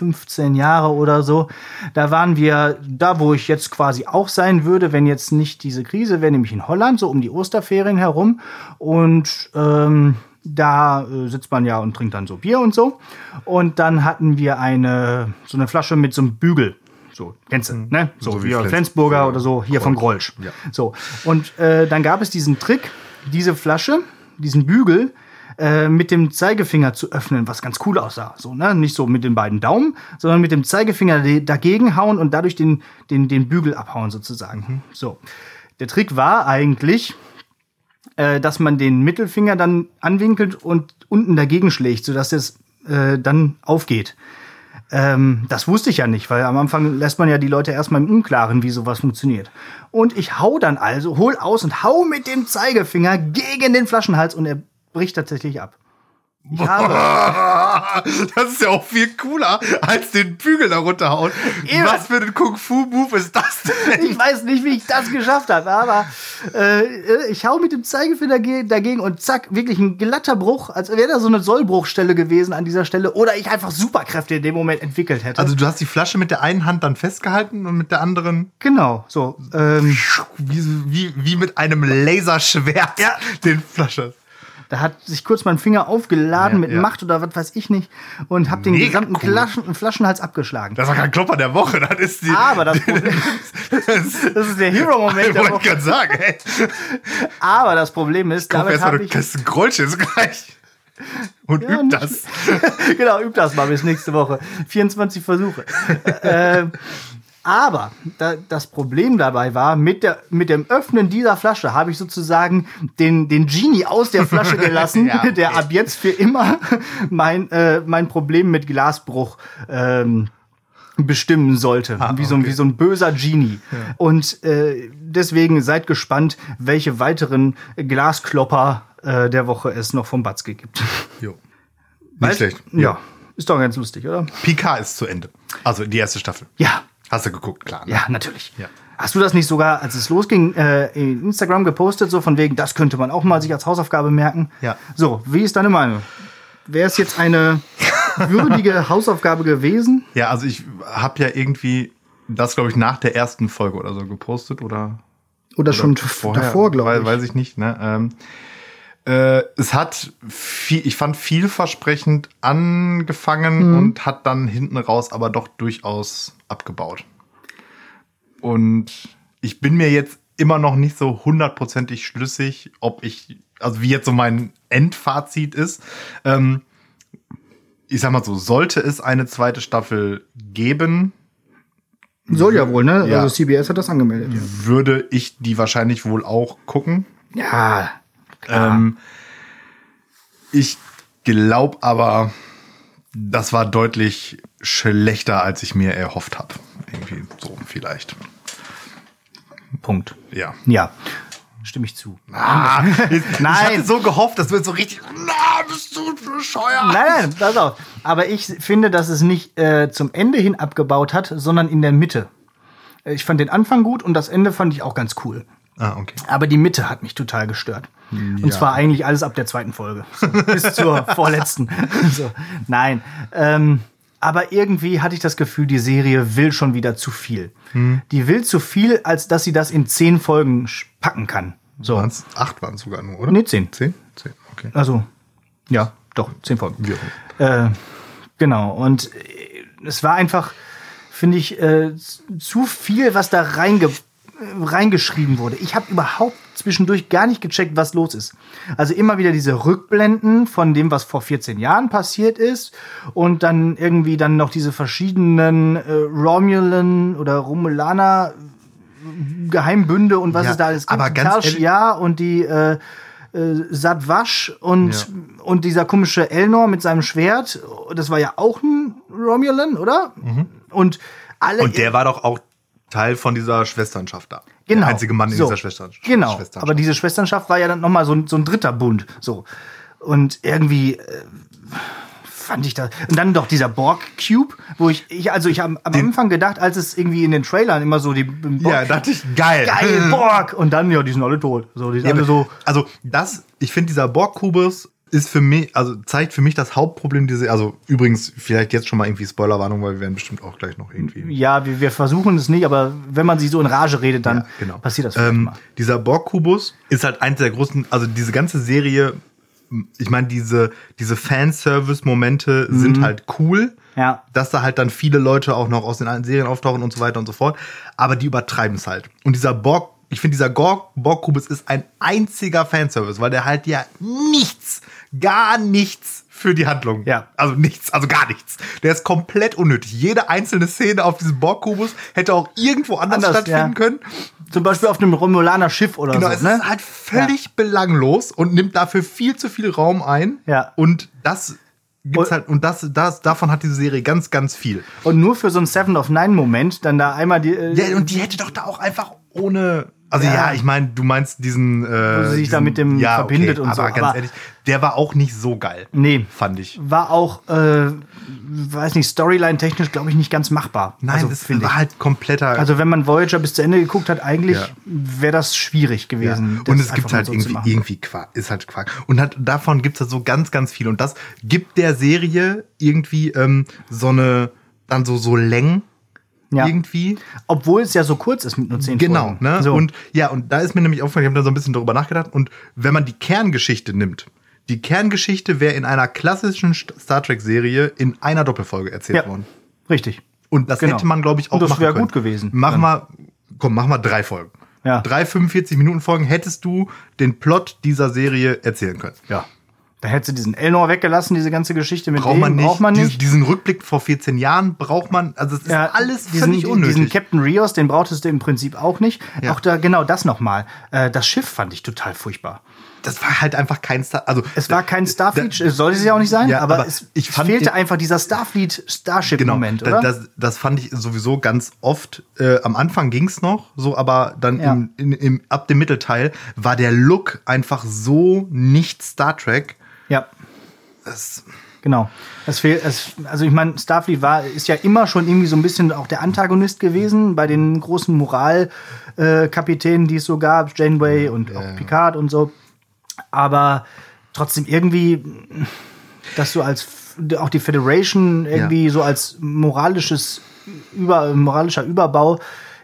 15 Jahre oder so. Da waren wir da, wo ich jetzt quasi auch sein würde, wenn jetzt nicht diese Krise wäre, nämlich in Holland, so um die Osterferien herum. Und ähm, da äh, sitzt man ja und trinkt dann so Bier und so. Und dann hatten wir eine so eine Flasche mit so einem Bügel. So, kennst du, ne? So, So wie wie Flens- Flensburger oder so, hier von Grolsch. Ja. So. Und äh, dann gab es diesen Trick, diese Flasche, diesen Bügel, äh, mit dem Zeigefinger zu öffnen, was ganz cool aussah. So, ne? Nicht so mit den beiden Daumen, sondern mit dem Zeigefinger dagegen hauen und dadurch den, den, den Bügel abhauen, sozusagen. So. Der Trick war eigentlich, äh, dass man den Mittelfinger dann anwinkelt und unten dagegen schlägt, sodass es äh, dann aufgeht. Ähm, das wusste ich ja nicht, weil am Anfang lässt man ja die Leute erstmal im Unklaren, wie sowas funktioniert. Und ich hau dann also, hol aus und hau mit dem Zeigefinger gegen den Flaschenhals und er bricht tatsächlich ab. Ich habe, Das ist ja auch viel cooler, als den Bügel da runterhauen. Eben. Was für ein Kung-Fu-Move ist das denn? ich weiß nicht, wie ich das geschafft habe, aber äh, ich hau mit dem Zeigefinger ge- dagegen und zack, wirklich ein glatter Bruch, als wäre da so eine Sollbruchstelle gewesen an dieser Stelle oder ich einfach Superkräfte in dem Moment entwickelt hätte. Also du hast die Flasche mit der einen Hand dann festgehalten und mit der anderen genau, so. Ähm, wie, wie, wie mit einem Laserschwert Ja. den Flasche. Da hat sich kurz mein Finger aufgeladen Ja, mit ja. Macht oder was weiß ich nicht und habe den Mega gesamten cool. Flaschen, Flaschenhals abgeschlagen. Das war kein Klopper der Woche, das ist die. Aber das Problem, das ist der Hero-Moment der wollte ich gerade sagen, ey. Aber das Problem ist, damit erstmal habe eine ich... Kiste Grolches gleich. Und Ja, übt das. genau, üb das mal bis nächste Woche. 24 Versuche. äh, aber da, das Problem dabei war, mit, der, mit dem Öffnen dieser Flasche habe ich sozusagen den, den Genie aus der Flasche gelassen, Ja, okay. der ab jetzt für immer mein, äh, mein Problem mit Glasbruch ähm, bestimmen sollte. wie, so, ein- Ah, okay. wie so ein böser Genie. Und äh, deswegen seid gespannt, welche weiteren Glasklopper äh, der Woche es noch vom Batzke gibt. Jo. Nicht Weißt- schlecht. Ja, ist doch ganz lustig, oder? Picard ist zu Ende. Also die erste Staffel. Ja, Hast du geguckt, klar. ne? ja, natürlich. Ja. Hast du das nicht sogar, als es losging, äh, in Instagram gepostet, so von wegen, das könnte man auch mal sich als Hausaufgabe merken? Ja. So, wie ist deine Meinung? Wäre es jetzt eine würdige Hausaufgabe gewesen? Ja, also ich habe ja irgendwie das, glaube ich, nach der ersten Folge oder so gepostet oder Oder, schon Oder vorher, davor, glaube ich. Weiß ich nicht, ne? Ähm, äh, es hat viel, ich fand vielversprechend angefangen Mhm. und hat dann hinten raus aber doch durchaus abgebaut. Und ich bin mir jetzt immer noch nicht so hundertprozentig schlüssig, ob ich, also wie jetzt so mein Endfazit ist. Ähm, ich sag mal so, sollte es eine zweite Staffel geben, Soll ja wohl, ne? Ja. Also CBS hat das angemeldet. würde ich die wahrscheinlich wohl auch gucken. Ja. Ähm, ich glaube aber, das war deutlich schlechter, als ich mir erhofft habe. Irgendwie so vielleicht. Punkt. Ja. Ja. Stimme ich zu. Ah, ich, Nein. Ich hatte so gehofft, das wird so richtig. Na, bist du bescheuert? Nein, nein, pass auf. Aber ich finde, dass es nicht äh, zum Ende hin abgebaut hat, sondern in der Mitte. Äh, Ich fand den Anfang gut und das Ende fand ich auch ganz cool. Ah, okay. Aber die Mitte hat mich total gestört. Und zwar eigentlich alles ab der zweiten Folge. So, bis zur vorletzten. so, nein. Ähm, aber irgendwie hatte ich das Gefühl, die Serie will schon wieder zu viel. Die will zu viel, als dass sie das in zehn Folgen packen kann. So. Waren's, acht waren es sogar nur, oder? Nee, zehn. Zehn? Zehn, okay. Also, ja, doch, zehn Folgen. Immer. Äh, genau. Und äh, es war einfach, finde ich, äh, zu viel, was da reinge äh, reingeschrieben wurde. Ich habe überhaupt zwischendurch gar nicht gecheckt, was los ist. Also immer wieder diese Rückblenden von dem, was vor 14 Jahren passiert ist und dann irgendwie dann noch diese verschiedenen äh, Romulan oder Romulaner Geheimbünde und was Ja, es da alles gibt. aber ganz Shiar und die äh, äh, Sadwasch und, Ja. und dieser komische Elnor mit seinem Schwert. Das war ja auch ein Romulan, oder? Und alle. Mhm. Und der war doch auch Teil von dieser Schwesternschaft da. genau, Der einzige Mann in so, dieser Schwesternschaft. Genau. Schwesternschaft. Aber diese Schwesternschaft war ja dann nochmal so, ein- so ein dritter Bund. So. Und irgendwie. Äh, fand ich das. Und dann doch dieser Borg Cube, wo ich, ich also ich habe am Den- Anfang gedacht, als es irgendwie in den Trailern immer so die Borg ja, dachte ich, geil. geil Borg und dann ja, die sind alle tot. So, die sind Ja, alle so Also, das, ich finde, dieser Borg-Kubus ist für mich, also zeigt für mich das Hauptproblem diese, also übrigens, vielleicht jetzt schon mal irgendwie Spoilerwarnung, weil wir werden bestimmt auch gleich noch irgendwie. Ja, wir, wir versuchen es nicht, aber wenn man sich so in Rage redet, dann Ja, genau. passiert das ähm, mal. Dieser Borg-Kubus ist halt eins der großen, also diese ganze Serie, ich meine, diese, diese Fanservice-Momente sind halt cool. Ja. Dass da halt dann viele Leute auch noch aus den alten Serien auftauchen und so weiter und so fort. Aber die übertreiben es halt. Und dieser Borg, ich finde, dieser Borg-Kubus ist ein einziger Fanservice, weil der halt ja nichts, gar nichts für die Handlung. Ja. Also nichts, also gar nichts. Der ist komplett unnötig. Jede einzelne Szene auf diesem Borg-Kubus hätte auch irgendwo anders, Anders, stattfinden ja. können. Zum Beispiel auf einem Romulaner Schiff oder Genau, so. es ne? ist halt völlig belanglos und nimmt dafür viel zu viel Raum ein. Ja. Und das gibt's Und- halt, und das, das, davon hat diese Serie ganz, ganz viel. Und nur für so einen Seven of Nine Moment dann da einmal die. äh, Ja, und die hätte doch da auch einfach ohne. Also ja, Ja. ich meine, du meinst diesen. Äh, Wo sie sich diesen, da mit dem verbindet und aber so, ganz aber- ehrlich, der war auch nicht so geil. Nee. Fand ich. war auch, äh, weiß nicht, Storyline-technisch, glaube ich, nicht ganz machbar. Nein, also, das finde war ich. halt kompletter. Also, wenn man Voyager bis zu Ende geguckt hat, eigentlich Ja. wäre das schwierig ja. gewesen. Und das es gibt halt so irgendwie, irgendwie Quark, ist halt Quark. Und hat, davon gibt es halt so ganz, ganz viel. Und das gibt der Serie irgendwie ähm, so eine, dann so, so Längen Ja. irgendwie. Obwohl es ja so kurz ist mit nur zehn Genau, Folgen. ne? So. Und ja, und da ist mir nämlich aufgefallen, ich habe da so ein bisschen drüber nachgedacht. Und wenn man die Kerngeschichte nimmt, die Kerngeschichte wäre in einer klassischen St- Star Trek-Serie in einer Doppelfolge erzählt ja, worden. richtig. Und das Genau. hätte man, glaube ich, auch Und das machen wäre können. gut gewesen. Mach Dann. mal, komm, mach mal drei Folgen. Ja. Drei 45-Minuten-Folgen hättest du den Plot dieser Serie erzählen können. Ja. Da hättest du diesen Elnor weggelassen, diese ganze Geschichte mit Braucht dem man nicht. braucht man nicht. Diesen Rückblick vor 14 Jahren braucht man, also es ist Ja, alles diesen, völlig unnötig. Diesen Captain Rios, den brauchtest du im Prinzip auch nicht. Ja. Auch da, genau das nochmal. Äh, das Schiff fand ich total furchtbar. das war halt einfach kein Star. Also Es war kein Starfleet, es sollte es ja auch nicht sein, Ja, aber, aber es, ich fand fehlte einfach dieser Starfleet-Starship-Moment, Genau, oder? das, das fand ich sowieso ganz oft. Äh, am Anfang ging's noch, so, aber dann im, in, im, ab dem Mittelteil war der Look einfach so nicht Star Trek. Ja. Das, Genau. Es fehlt, es, also ich meine, Starfleet war, ist ja immer schon irgendwie so ein bisschen auch der Antagonist gewesen bei den großen Moralkapitänen, äh, die es so gab, Janeway und auch Picard und so. Aber trotzdem irgendwie, dass du als auch die Federation irgendwie so als moralisches über, moralischer Überbau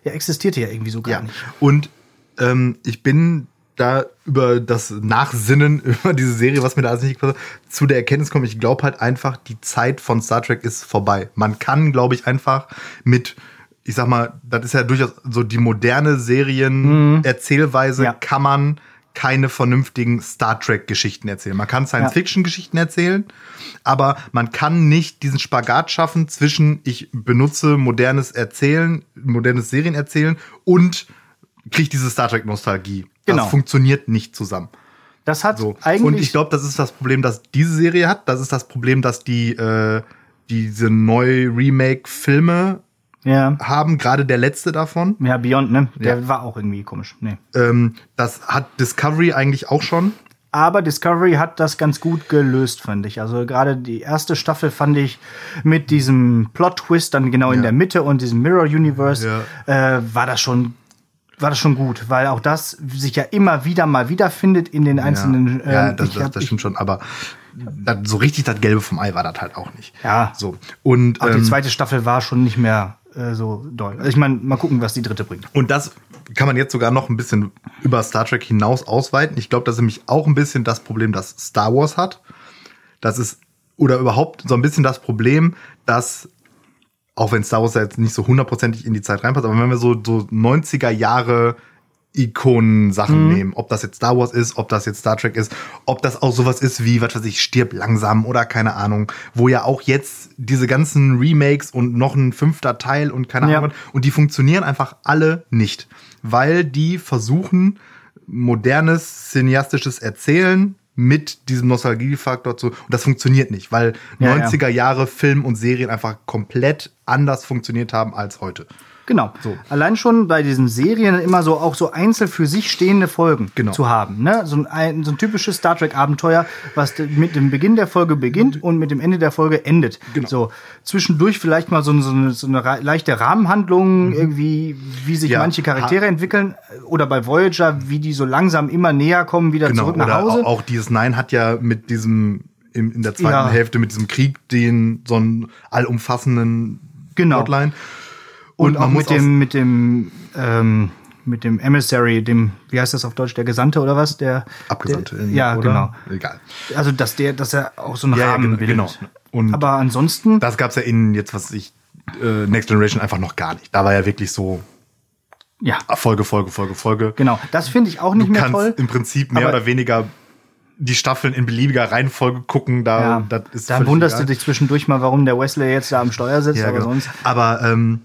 ja existierte ja irgendwie so gar ja. nicht. Und ähm, ich bin da über das Nachsinnen über diese Serie, was mir da alles nicht gepasst hat, zu der Erkenntnis kommen, ich glaube halt einfach, die Zeit von Star Trek ist vorbei. Man kann, glaube ich, einfach mit, ich sag mal, das ist ja durchaus so die moderne Serien-Erzählweise, Ja. kann man keine vernünftigen Star Trek-Geschichten erzählen. Man kann Science-Fiction-Geschichten erzählen, aber man kann nicht diesen Spagat schaffen zwischen ich benutze modernes Erzählen, modernes Serienerzählen und kriege diese Star Trek-Nostalgie. Genau. Das funktioniert nicht zusammen. Das hat So. eigentlich. Und ich glaube, das ist das Problem, das diese Serie hat. Das ist das Problem, dass die äh, diese neu Remake-Filme ja. haben, gerade der letzte davon. ja, Beyond, ne? Der Ja. war auch irgendwie komisch. Nee. Ähm, das hat Discovery eigentlich auch schon. Aber Discovery hat das ganz gut gelöst, fand ich. Also gerade die erste Staffel fand ich mit diesem Plot-Twist dann genau in Ja. der Mitte und diesem Mirror Universe äh, war das schon war das schon gut, weil auch das sich ja immer wieder mal wiederfindet in den einzelnen. ja, ja ähm, das, das, hab- das stimmt schon, aber das, so richtig das Gelbe vom Ei war das halt auch nicht. Ja. So. Und, Auch die ähm, zweite Staffel war schon nicht mehr äh, so doll. Also ich meine, mal gucken, was die dritte bringt. Und das kann man jetzt sogar noch ein bisschen über Star Trek hinaus ausweiten. Ich glaube, das ist nämlich auch ein bisschen das Problem, das Star Wars hat. Das ist, oder überhaupt so ein bisschen das Problem, dass, auch wenn Star Wars ja jetzt nicht so hundertprozentig in die Zeit reinpasst, aber wenn wir so, so 90er Jahre Ikonen-Sachen nehmen, ob das jetzt Star Wars ist, ob das jetzt Star Trek ist, ob das auch sowas ist wie, was weiß ich, stirb langsam oder keine Ahnung, wo ja auch jetzt diese ganzen Remakes und noch ein fünfter Teil und keine Ja. Ahnung, und die funktionieren einfach alle nicht, weil die versuchen, modernes cineastisches Erzählen mit diesem Nostalgiefaktor zu. Und das funktioniert nicht, weil Ja, ja. 90er Jahre Film und Serien einfach komplett anders funktioniert haben als heute. Genau. So. Allein schon bei diesen Serien immer so auch so einzeln für sich stehende Folgen Genau. zu haben. Ne? So, ein, so ein typisches Star Trek-Abenteuer, was mit dem Beginn der Folge beginnt und mit dem Ende der Folge endet. Genau. So zwischendurch vielleicht mal so, eine- so, eine, so eine leichte Rahmenhandlung, irgendwie, wie sich Mhm. Ja. manche Charaktere entwickeln. Oder bei Voyager, wie die so langsam immer näher kommen, wieder Genau. zurück nach Oder Hause. auch, auch DS9 hat ja mit diesem, im, in der zweiten Ja. Hälfte mit diesem Krieg den so einen allumfassenden Genau. Plotline. Und, auch man muss mit dem, mit dem, ähm, mit dem Emissary, dem, wie heißt das auf Deutsch, der Gesandte oder was? Der Abgesandte. Der, ja, oder? genau. Egal. Also, dass der, dass er auch so einen Ja, ja, Rahmen genau, bildet. genau. Und Aber ansonsten, Das gab's ja in jetzt, was ich, äh, Next Generation einfach noch gar nicht. Da war ja wirklich so ja, Folge, Folge, Folge, Folge. genau. Das finde ich auch nicht Du mehr kannst toll. im Prinzip mehr oder weniger die Staffeln in beliebiger Reihenfolge gucken. Da, Ja, das ist da wunderst egal. du dich zwischendurch mal, warum der Wesley jetzt da am Steuer sitzt, Ja, aber genau. sonst. Aber ähm,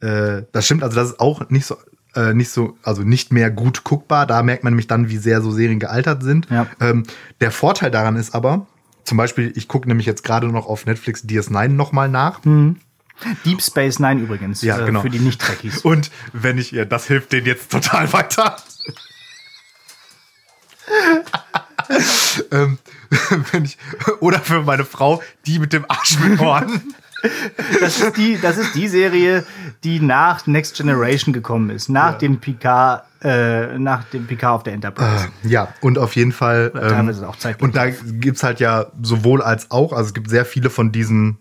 äh, das stimmt, also das ist auch nicht so, äh, nicht so, also nicht mehr gut guckbar. Da merkt man nämlich dann, wie sehr so Serien gealtert sind. Ja. Ähm, der Vorteil daran ist aber, zum Beispiel, ich gucke nämlich jetzt gerade noch auf Netflix DS9 nochmal nach. Deep Space Nine übrigens, Ja, äh, genau. für die Nicht-Trekkies. Und wenn ich, ja, das hilft denen jetzt total weiter. ähm, wenn ich, oder für meine Frau, die mit dem Arsch mit Ohren. Das ist die, das ist die Serie, die nach Next Generation gekommen ist, nach dem Picard, äh, nach dem Picard auf der Enterprise. Ja, und auf jeden Fall. Ähm, auch und da gibt's halt ja sowohl als auch, also es gibt sehr viele von diesen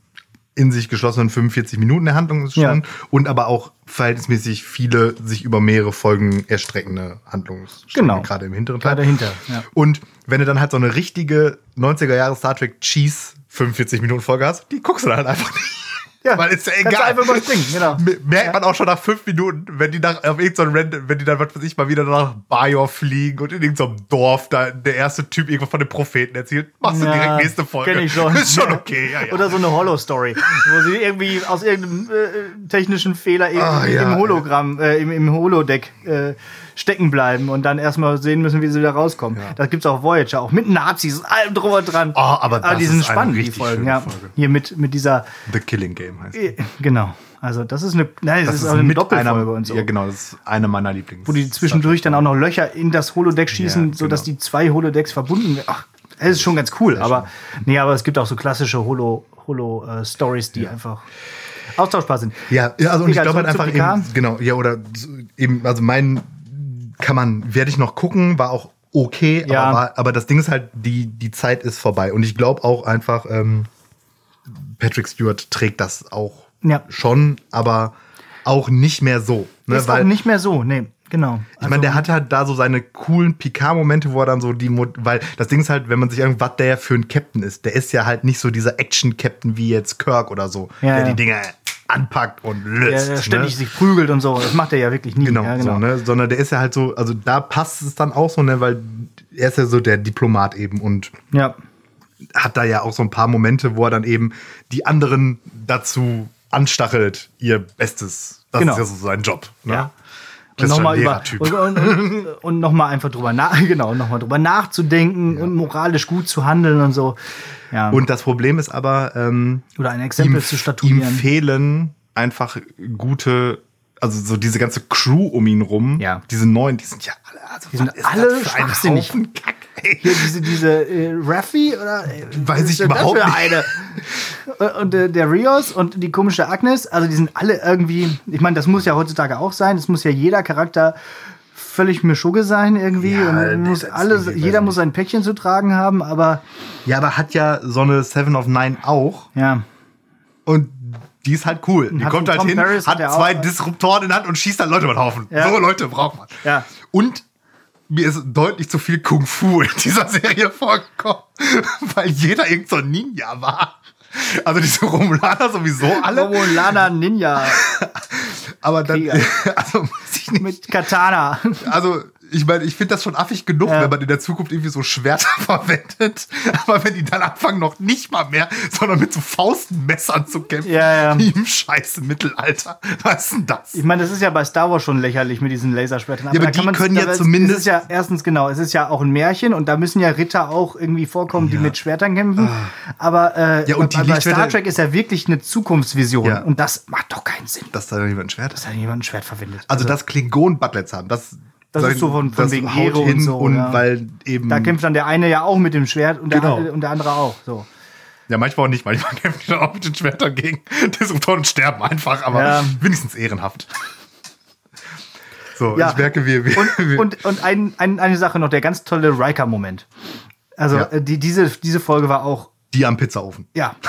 in sich geschlossenen 45 Minuten der Handlungsstunden und aber auch verhältnismäßig viele sich über mehrere Folgen erstreckende Handlungsstunden, Genau. gerade im hinteren Teil. Gerade dahinter, ja. Und wenn du dann halt so eine richtige 90er Jahre Star Trek Cheese 45 Minuten Folge hast, die guckst du dann halt einfach nicht. Ja, Weil ist ja kannst du egal. einfach überspringen, genau. M- Merkt man auch schon nach fünf Minuten, wenn die nach, auf irgendeinem Random, wenn die dann, was weiß ich, mal wieder nach Bajor fliegen und in irgendeinem Dorf da der erste Typ irgendwas von den Propheten erzählt, machst du Ja, direkt nächste Folge. Kenn ich schon. Ist schon Ja. okay, ja, ja. Oder so eine Hollow-Story, wo sie irgendwie aus irgendeinem äh, technischen Fehler irgendwie Ah, ja, im Hologramm, äh, im, im Holodeck äh, stecken bleiben und dann erstmal sehen müssen, wie sie wieder rauskommen. Das gibt's auch Voyager, auch mit Nazis und allem drüber dran. Oh, aber das die sind ist spannend, die Folgen. Ja. Folge. Hier mit, mit dieser, The Killing Game heißt. äh, genau. Also das ist eine, nein, das, Das ist auch eine mit Doppelfolge einer- und so. Ja, genau, das ist eine meiner Lieblings. wo die zwischendurch dann auch noch Löcher in das Holodeck schießen, Ja, sodass genau. die zwei Holodecks verbunden werden. Ach, das ist schon ganz cool, aber nee, aber es gibt auch so klassische Holo Holo äh, Stories, die einfach austauschbar sind. Ja, ja also und ich glaube halt einfach eben, genau, ja, oder eben, also mein kann man, werde ich noch gucken, war auch okay, Ja. aber, war, aber das Ding ist halt, die, die Zeit ist vorbei. Und ich glaube auch einfach, ähm, Patrick Stewart trägt das auch Ja. schon, aber auch nicht mehr so. Ne? ist auch nicht mehr so, nee, genau. Ich meine, der hat halt da so seine coolen Picard-Momente, wo er dann so die, Mo weil das Ding ist halt, wenn man sich irgendwas der für ein Captain ist, der ist ja halt nicht so dieser Action-Captain wie jetzt Kirk oder so, Ja, der ja. die Dinge anpackt und der, löst. der ständig ne? sich prügelt und so. Das macht er ja wirklich nie. Genau, ja, So, ne? sondern der ist ja halt so, also da passt es dann auch so, ne, weil er ist ja so der Diplomat eben und ja. hat da ja auch so ein paar Momente, wo er dann eben die anderen dazu anstachelt, ihr Bestes. Das Genau. ist ja so sein Job. Ne? Ja. Und nochmal über und, und, und, und noch mal einfach drüber nach, genau, noch mal drüber nachzudenken und moralisch gut zu handeln und so. Ja. Und das Problem ist aber, ähm, Oder ein Exempel zu ihm statuieren. fehlen einfach gute, also so diese ganze Crew um ihn rum. Ja. Diese neuen, die sind ja alle, also Die sind alle das schwachsinnig. Kack, ey. Hier diese, diese äh, Raffi oder äh, Weiß ich das überhaupt nicht. eine? Und äh, der Rios und die komische Agnes, also die sind alle irgendwie, ich meine, das muss ja heutzutage auch sein, es muss ja jeder Charakter völlig Mischugge sein irgendwie Ja, und muss das- alle, ich weiß jeder muss sein Päckchen zu tragen haben, aber Ja, aber hat ja so eine Seven of Nine auch. ja, Und die ist halt cool. Die Hat kommt halt Tom hin, Paris hat hat zwei auch- Disruptoren in der Hand und schießt dann Leute über den Haufen. Ja. So Leute braucht man. Ja. Und mir ist deutlich zu viel Kung Fu in dieser Serie vorgekommen, weil jeder irgend so ein Ninja war. Also diese Romulaner sowieso alle. Romulaner Ninja Aber dann, Krieger. also weiß ich nicht. mit Katana. Also, ich meine, ich finde das schon affig genug, Ja. wenn man in der Zukunft irgendwie so Schwerter verwendet. Aber wenn die dann anfangen, noch nicht mal mehr, sondern mit so Faustmessern zu kämpfen, Ja, ja. wie im scheißen Mittelalter. Was ist denn das? Ich meine, das ist ja bei Star Wars schon lächerlich mit diesen Laserschwertern. aber da die kann man- können ja zumindest- Es ist ja erstens genau, es ist ja auch ein Märchen und da müssen ja Ritter auch irgendwie vorkommen, die Ja. mit Schwertern kämpfen. Aber äh, Ja, und die bei, bei Star Trek ist ja wirklich eine Zukunftsvision Ja. und das macht doch keinen Sinn, Dass da jemand ein Schwert dass da jemand ein Schwert verwendet. Also, dass Klingonen Butlets haben, das, Das ist so von- von wegen Ehre und so, Und ja. weil eben. da kämpft dann der eine ja auch mit dem Schwert und der, Genau. andere- und der andere auch. So. ja, manchmal auch nicht. Manchmal kämpfen die dann auch mit den Schwertern gegen Disruptoren und sterben einfach, aber Ja. wenigstens ehrenhaft. So, Ja. ich merke, wir. wir, Und, wir und, und ein, ein, eine Sache noch, der ganz tolle Riker-Moment. Also Ja. äh, die, diese, diese Folge war auch, die am Pizzaofen. ja.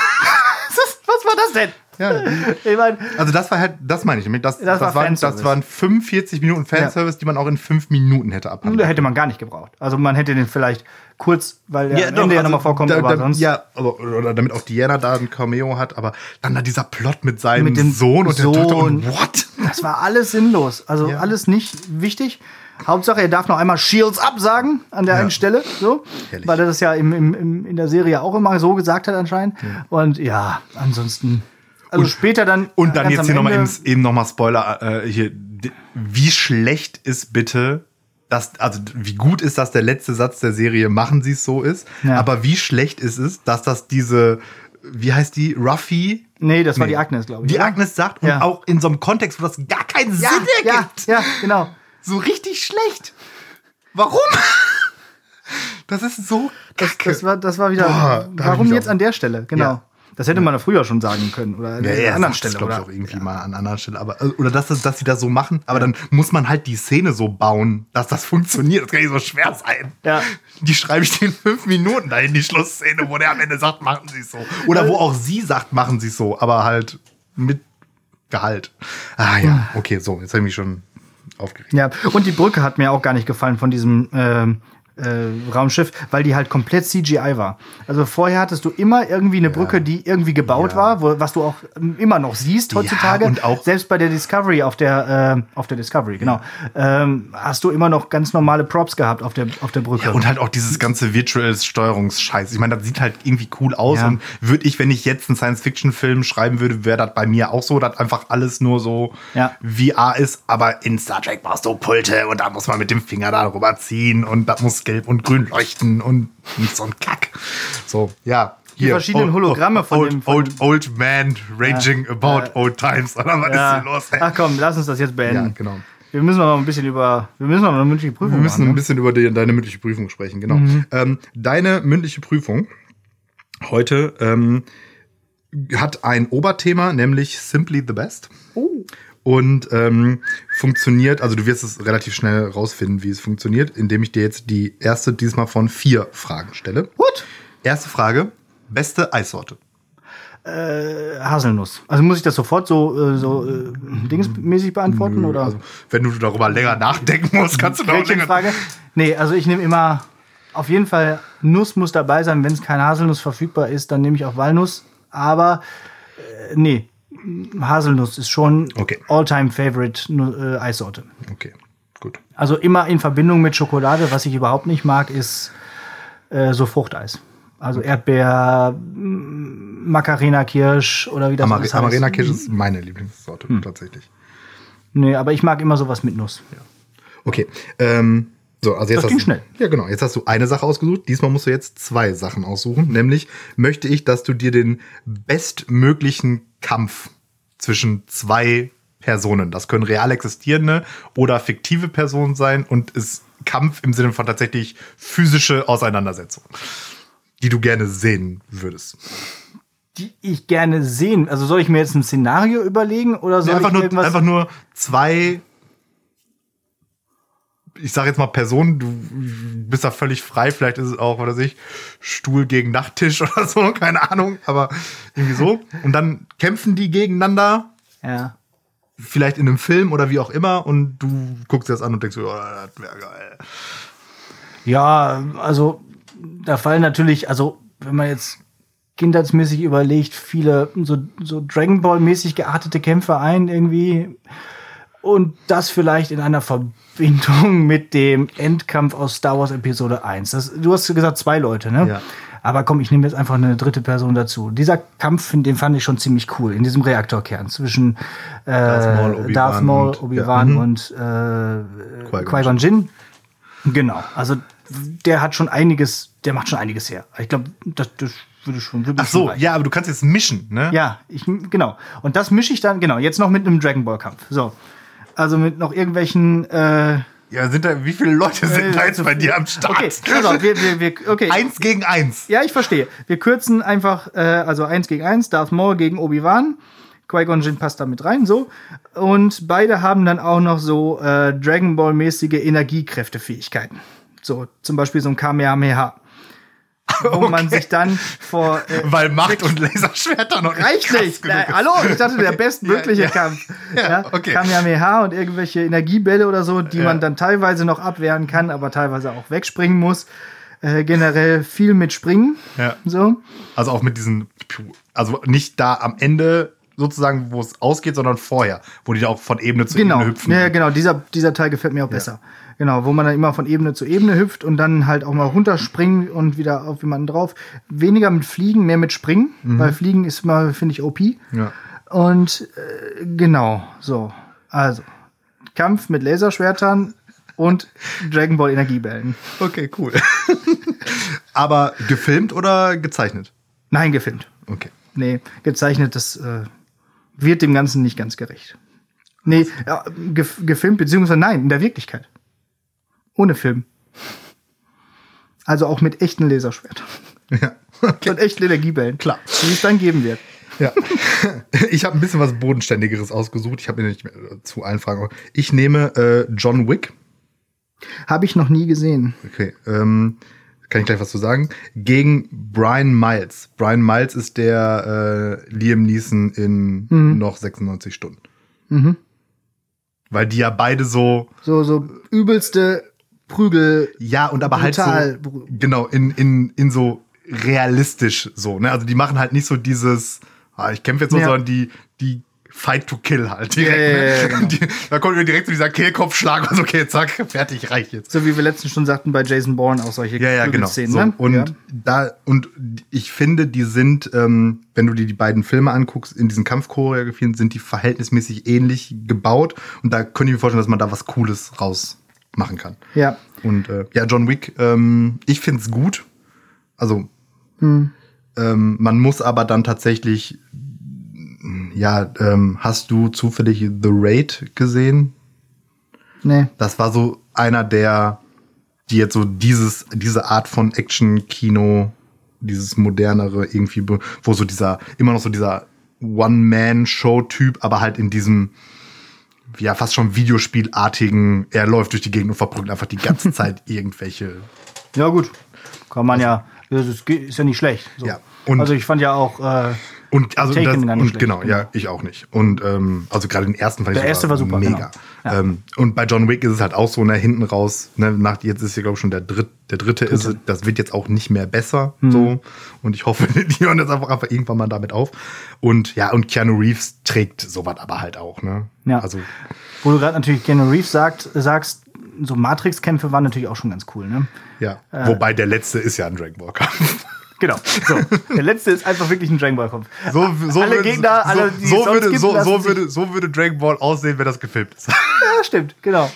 Was war das denn? Ja, Ich meine, Also das war halt, das meine ich. damit. Das, das, war waren, das waren 45 Minuten Fanservice, die man auch in fünf Minuten hätte da abhandeln hätte man gar nicht gebraucht. Also man hätte den vielleicht kurz, weil der am doch, Ende ja also nochmal vorkommt, da, aber da, sonst. Ja, aber, oder damit auch Diana da ein Cameo hat, aber dann da dieser Plot mit seinem Mit Sohn und der Sohn. Tochter und what? Das war alles sinnlos. Also Ja. alles nicht wichtig. Hauptsache, er darf noch einmal Shields up sagen an der Ja. einen Stelle, so, Herrlich. weil er das ja im, im, im, in der Serie auch immer so gesagt hat anscheinend. Und ja, ansonsten. Also später dann. Und dann jetzt hier nochmal eben, eben nochmal Spoiler, äh, hier, wie schlecht ist bitte das, also wie gut ist das der letzte Satz der Serie, machen sie es so ist, Ja. aber wie schlecht ist es, dass das diese, wie heißt die, Ruffy, Nee, das war Nee. die Agnes, glaube ich. die? Agnes sagt und Ja. auch in so einem Kontext, wo das gar keinen Ja, Sinn ja, ergibt. ja, genau. So richtig schlecht. Warum? Das ist so Das, das, war, das war wieder. Boah, warum jetzt an der Stelle? Genau. Ja. Das hätte man ja früher schon sagen können. Oder an Ja, ja, anderen das Stelle. glaube ich auch irgendwie mal an anderer Stelle. Aber, äh, oder dass, das- dass sie das so machen, aber dann muss man halt die Szene so bauen, dass das funktioniert. Das kann nicht so schwer sein. Ja. Die schreibe ich in fünf Minuten dahin, die Schlussszene, wo der am Ende sagt, machen sie es so. Oder wo auch sie sagt, machen sie es so, aber halt mit Gehalt. Ah ja, okay, so, jetzt habe ich mich schon aufgeregt. Ja, und die Brücke hat mir auch gar nicht gefallen von diesem ähm, äh, Raumschiff, weil die halt komplett CGI war. Also vorher hattest du immer irgendwie eine Brücke, die irgendwie gebaut Ja. war, wo, was du auch immer noch siehst heutzutage. und auch- Selbst bei der Discovery auf der äh, auf der Discovery, genau, ähm, hast du immer noch ganz normale Props gehabt auf der auf der Brücke. Und halt auch dieses ganze Virtual Steuerungsscheiß. Ich meine, das sieht halt irgendwie cool aus. Ja. Und würde ich, wenn ich jetzt einen Science-Fiction-Film schreiben würde, wäre das bei mir auch so, dass einfach alles nur so Ja. VR ist. Aber in Star Trek brauchst du Pulte und da muss man mit dem Finger darüber ziehen und das muss gelb und grün leuchten und nicht so ein Kack. So, ja. Die verschiedenen Hologramme von old, dem- von old, old man raging about old times. Oder was ja. ist hier los? Ey? Ach komm, lass uns das jetzt beenden. Ja, genau. Wir müssen noch ein bisschen über, wir müssen noch eine mündliche Prüfung Wir müssen machen. ein ne? bisschen über die, deine mündliche Prüfung sprechen, genau. Mhm. Ähm, deine mündliche Prüfung heute ähm, hat ein Oberthema, nämlich Simply the Best. Oh. Und ähm, funktioniert, also du wirst es relativ schnell rausfinden, wie es funktioniert, indem ich dir jetzt die erste diesmal von vier Fragen stelle. Gut. Erste Frage, beste Eissorte. Äh, Haselnuss. Also muss ich das sofort so, äh, so äh, dingsmäßig beantworten? oder? Also, wenn du darüber länger nachdenken musst, kannst du noch länger. Gretchenfrage? Nee, also ich nehme immer auf jeden Fall Nuss muss dabei sein. Wenn es kein Haselnuss verfügbar ist, dann nehme ich auch Walnuss. Aber äh, nee, Haselnuss ist schon Okay. All-Time Favorite Nu- äh, Eissorte. Okay, gut. Also immer in Verbindung mit Schokolade. Was ich überhaupt nicht mag, ist äh, so Fruchteis. Also Erdbeer, mm, Macarena Kirsch oder wie das Amar alles heißt. Amarena Kirsch ist meine Lieblingssorte Hm. tatsächlich. Nee, aber ich mag immer sowas mit Nuss. Okay. Ähm, so, also jetzt Das hast ging du, schnell. Ja, genau. Jetzt hast du eine Sache ausgesucht. Diesmal musst du jetzt zwei Sachen aussuchen. Nämlich möchte ich, dass du dir den bestmöglichen Kampf zwischen zwei Personen, das können real existierende oder fiktive Personen sein und ist Kampf im Sinne von tatsächlich physische Auseinandersetzung, die du gerne sehen würdest. Die ich gerne sehen. Also soll ich mir jetzt ein Szenario überlegen oder soll einfach, ich nur, irgendwas einfach nur zwei, ich sag jetzt mal Personen, du bist da völlig frei, vielleicht ist es auch, was weiß ich, Stuhl gegen Nachttisch oder so, keine Ahnung, aber irgendwie so. Und dann kämpfen die gegeneinander, Ja. vielleicht in einem Film oder wie auch immer, und du guckst dir das an und denkst, oh, das wäre geil. Ja, also da fallen natürlich, also wenn man jetzt kindheitsmäßig überlegt, viele so, so Dragon Ball-mäßig geartete Kämpfe ein irgendwie. Und das vielleicht in einer Verbindung mit dem Endkampf aus Star Wars Episode 1. Das, du hast gesagt, zwei Leute, ne? Ja. Aber komm, ich nehme jetzt einfach eine dritte Person dazu. Dieser Kampf, den fand ich schon ziemlich cool, in diesem Reaktorkern zwischen äh, Maul, Obi-Wan Darth Maul, und- Obi-Wan ja, mhm. und äh, Qui-Gon Jinn. Genau, also der hat schon einiges, der macht schon einiges her. Ich glaube, das, das würde schon würde Ach so, reichen. ja, aber du kannst jetzt mischen, ne? Ja, ich, genau. Und das mische ich dann, genau, jetzt noch mit einem Dragon Ball Kampf. So. Also mit noch irgendwelchen, äh, Ja, sind da, wie viele Leute sind da jetzt bei dir am Start? okay, also wir, wir, wir, okay. Eins gegen eins. Ja, ich verstehe. Wir kürzen einfach, äh, also eins gegen eins, Darth Maul gegen Obi-Wan. Qui-Gon Jinn passt da mit rein, so. Und beide haben dann auch noch so äh, Dragon Ball-mäßige Energiekräftefähigkeiten. So, zum Beispiel so ein Kamehameha. Wo man sich dann vor. Äh, Weil Macht und Laserschwerter noch Reicht nicht. Na, hallo, ich dachte, der bestmögliche Ja, ja. Kampf. Ja, okay. Kamehameha und irgendwelche Energiebälle oder so, die Ja. man dann teilweise noch abwehren kann, aber teilweise auch wegspringen muss. Äh, generell viel mit Springen. Ja. So. Also auch mit diesen, also nicht da am Ende sozusagen, wo es ausgeht, sondern vorher, wo die da auch von Ebene zu Genau. Ebene hüpfen. Ja, genau. Dieser, dieser Teil gefällt mir auch besser. Genau, wo man dann immer von Ebene zu Ebene hüpft und dann halt auch mal runterspringen und wieder auf jemanden drauf. Weniger mit Fliegen, mehr mit Springen, weil Fliegen ist mal, finde ich, OP. Mhm. Ja. Und äh, genau, so. Also, Kampf mit Laserschwertern und Dragon Ball Energiebällen. Okay, cool. Aber gefilmt oder gezeichnet? Nein, gefilmt. Okay. Nee, gezeichnet, das äh, wird dem Ganzen nicht ganz gerecht. Nee, ja, gef gefilmt, beziehungsweise nein, in der Wirklichkeit. Ohne Film. Also auch mit echten Laserschwertern Ja. und echten Energiebällen. Klar. Die es dann geben wird. ja. Ich habe ein bisschen was Bodenständigeres ausgesucht. Ich habe mir nicht mehr zu allen Fragen. Ich nehme äh, John Wick. Habe ich noch nie gesehen. Okay. Ähm, kann ich gleich was zu sagen? Gegen Brian Miles. Brian Miles ist der äh, Liam Neeson in noch 96 Stunden. Weil die ja beide so So, so übelste Prügel. Ja, und aber halt brutal. so, genau, in, in, in so realistisch so, ne? Also die machen halt nicht so dieses, ah, ich kämpfe jetzt so, Ja. sondern die, die Fight to Kill halt direkt. Ja, ne? genau. die, da kommt mir direkt so dieser Kehlkopfschlag und so, okay, zack, fertig, reicht jetzt. So wie wir letztens schon sagten bei Jason Bourne auch solche Ja, ja, genau. Prügelszenen, So, ne? und ja. da, und ich finde, die sind, ähm, wenn du dir die beiden Filme anguckst, in diesen Kampfchoreografien, sind die verhältnismäßig ähnlich gebaut. Und da könnte ich mir vorstellen, dass man da was Cooles rausmachen kann. ja. Und äh, ja, John Wick, ähm, ich find's gut. Also, Hm. ähm, man muss aber dann tatsächlich, ja, ähm, hast du zufällig The Raid gesehen? Nee. Das war so einer der, die jetzt so dieses, diese Art von Action-Kino, dieses modernere irgendwie, wo so dieser, immer noch so dieser One-Man-Show-Typ, aber halt in diesem, ja, fast schon Videospielartigen, er läuft durch die Gegend und verprügelt einfach die ganze Zeit irgendwelche. Ja, gut. Kann man ja. Das ist, ist ja nicht schlecht. So. Ja, und- also ich fand ja auch, äh, Und also das, und genau, ja, ich auch nicht. Und ähm, also gerade den ersten fand ich Der erste war super, mega. genau. Ja. Ähm, und bei John Wick ist es halt auch so, ne, hinten raus, ne, nach jetzt ist ja glaube ich schon der dritte, der dritte, ist es, das wird jetzt auch nicht mehr besser, Mhm. so. Und ich hoffe, die hören jetzt einfach, einfach irgendwann mal damit auf. Und ja, und Keanu Reeves trägt sowas aber halt auch, ne? Ja. Also wo du gerade natürlich Keanu Reeves sagt, sagst, so Matrix-Kämpfe waren natürlich auch schon ganz cool, ne? ja, Äh. wobei der letzte ist ja ein Dragon Ball Kampf. Genau. So. Der letzte ist einfach wirklich ein Dragon Ball Kampf. So, so Alle würde, Gegner, so, alle, die so, sonst würde, gibt, so, so, würde, so würde Dragon Ball aussehen, wenn das gefilmt ist. Ja, stimmt, genau.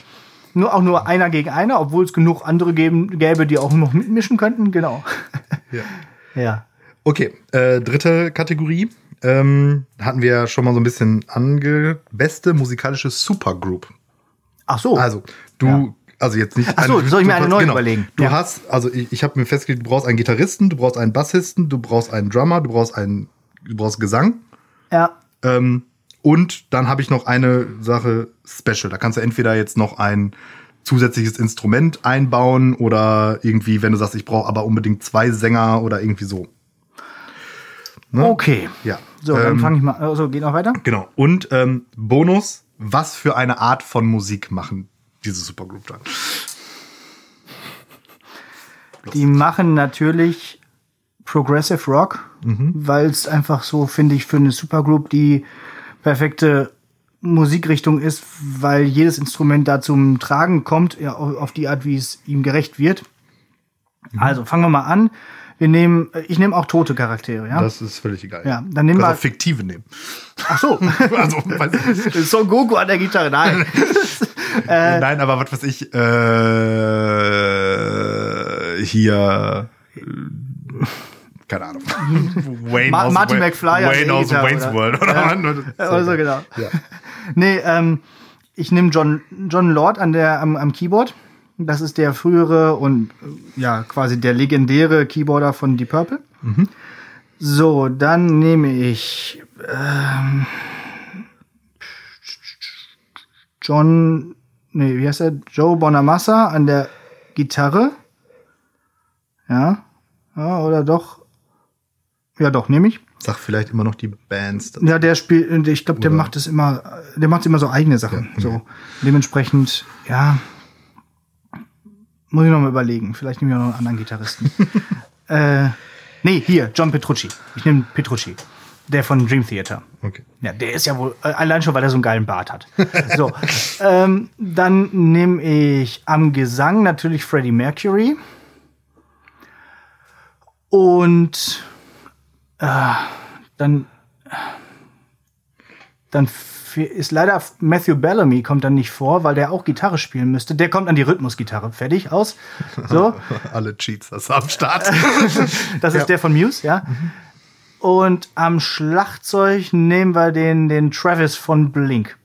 Nur auch nur einer gegen einer, obwohl es genug andere geben, gäbe, die auch noch mitmischen könnten, genau. ja. Ja. Okay, äh, dritte Kategorie. Ähm, hatten wir ja schon mal so ein bisschen ange... Beste musikalische Supergroup. Ach so. Also, du... Ja. Also jetzt nicht. Ach so, du- soll ich mir eine neue genau. überlegen? Du Ja. hast, also ich, ich habe mir festgelegt, du brauchst einen Gitarristen, du brauchst einen Bassisten, du brauchst einen Drummer, du brauchst einen, du brauchst Gesang. ja. Ähm, und dann habe ich noch eine Sache Special. Da kannst du entweder jetzt noch ein zusätzliches Instrument einbauen oder irgendwie, wenn du sagst, ich brauche aber unbedingt zwei Sänger oder irgendwie so. Ne? Okay. Ja. So, dann Ähm, fange ich mal. Also geht noch weiter. Genau. Und ähm, Bonus, was für eine Art von Musik machen diese Supergroup dann? Die machen natürlich Progressive Rock, Mhm. weil es einfach so, finde ich, für eine Supergroup die perfekte Musikrichtung ist, weil jedes Instrument da zum Tragen kommt, ja, au- auf die Art, wie es ihm gerecht wird. Mhm. Also fangen wir mal an. Wir nehmen, ich nehme auch tote Charaktere, ja. Das ist völlig egal. Ja, dann nehmen wir- auch fiktive nehmen. Ach so, also, Son Goku an der Gitarre, nein. Äh. Nein, aber was weiß ich, äh, hier, äh, keine Ahnung. Wayne Ma- aus Marty Wa- McFly Wayne aus Gitarre, Wayne's oder? World, oder? Ja. Mann? Also genau. Ja. Nee, ähm, ich nehme John, John Lord an der, am, am Keyboard. Das ist der frühere und äh, ja, quasi der legendäre Keyboarder von Deep Purple. So, dann nehme ich ähm, John, nee, wie heißt er? Joe Bonamassa an der Gitarre. Ja, ja oder doch? Ja, doch, nehme ich. Sag vielleicht immer noch die Bands. dazu. Ja, der spielt, ich glaube, der macht es immer, der macht immer so eigene Sachen. Ja, So dementsprechend, ja, muss ich noch mal überlegen. Vielleicht nehme ich auch noch einen anderen Gitarristen. äh, nee, hier John Petrucci. Ich nehme Petrucci, der von Dream Theater. Okay. Ja, der ist ja wohl äh, allein schon, weil er so einen geilen Bart hat. So, ähm, dann nehme ich am Gesang natürlich Freddie Mercury und äh, dann dann ist leider Matthew Bellamy kommt dann nicht vor, weil der auch Gitarre spielen müsste. Der kommt an die Rhythmusgitarre. Fertig aus. So. Alle Cheats du am Start. Das Ja. ist der von Muse, ja. Und am Schlagzeug nehmen wir den, den Travis von Blink,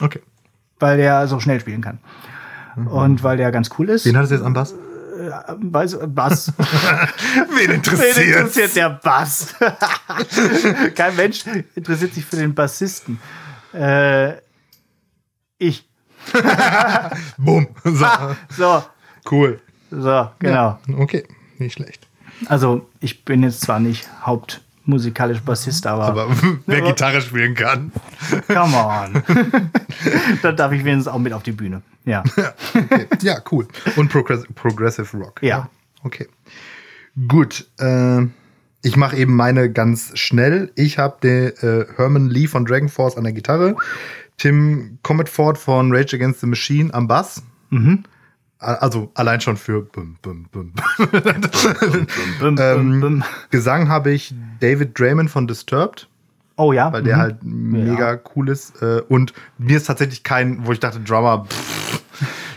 okay. weil der so schnell spielen kann. Und weil der ganz cool ist. Wen hat es jetzt am Bass? Weiß, Bass. Wen Wen interessiert? interessiert der Bass? Kein Mensch interessiert sich für den Bassisten. Äh, ich. Bumm. So. So, Cool. so, genau. Okay, nicht schlecht. Also, ich bin jetzt zwar nicht musikalisch Bassist, aber, Aber wer aber- Gitarre spielen kann. come on. Dann darf ich wenigstens auch mit auf die Bühne. Ja. Okay. Ja, cool. Und Progress Progressive Rock. Ja. Okay. Gut. Äh, ich mache eben meine ganz schnell. Ich habe den äh, Herman Lee von Dragon Force an der Gitarre, Tim Cometford von Rage Against the Machine am Bass. Mhm. Also allein schon für bum, bum, bum. Ähm. Gesang habe ich David Draymond von Disturbed, Oh ja. weil der mhm. halt mega cool ist. Äh, und mir ist tatsächlich kein, wo ich dachte, Drummer. Pff.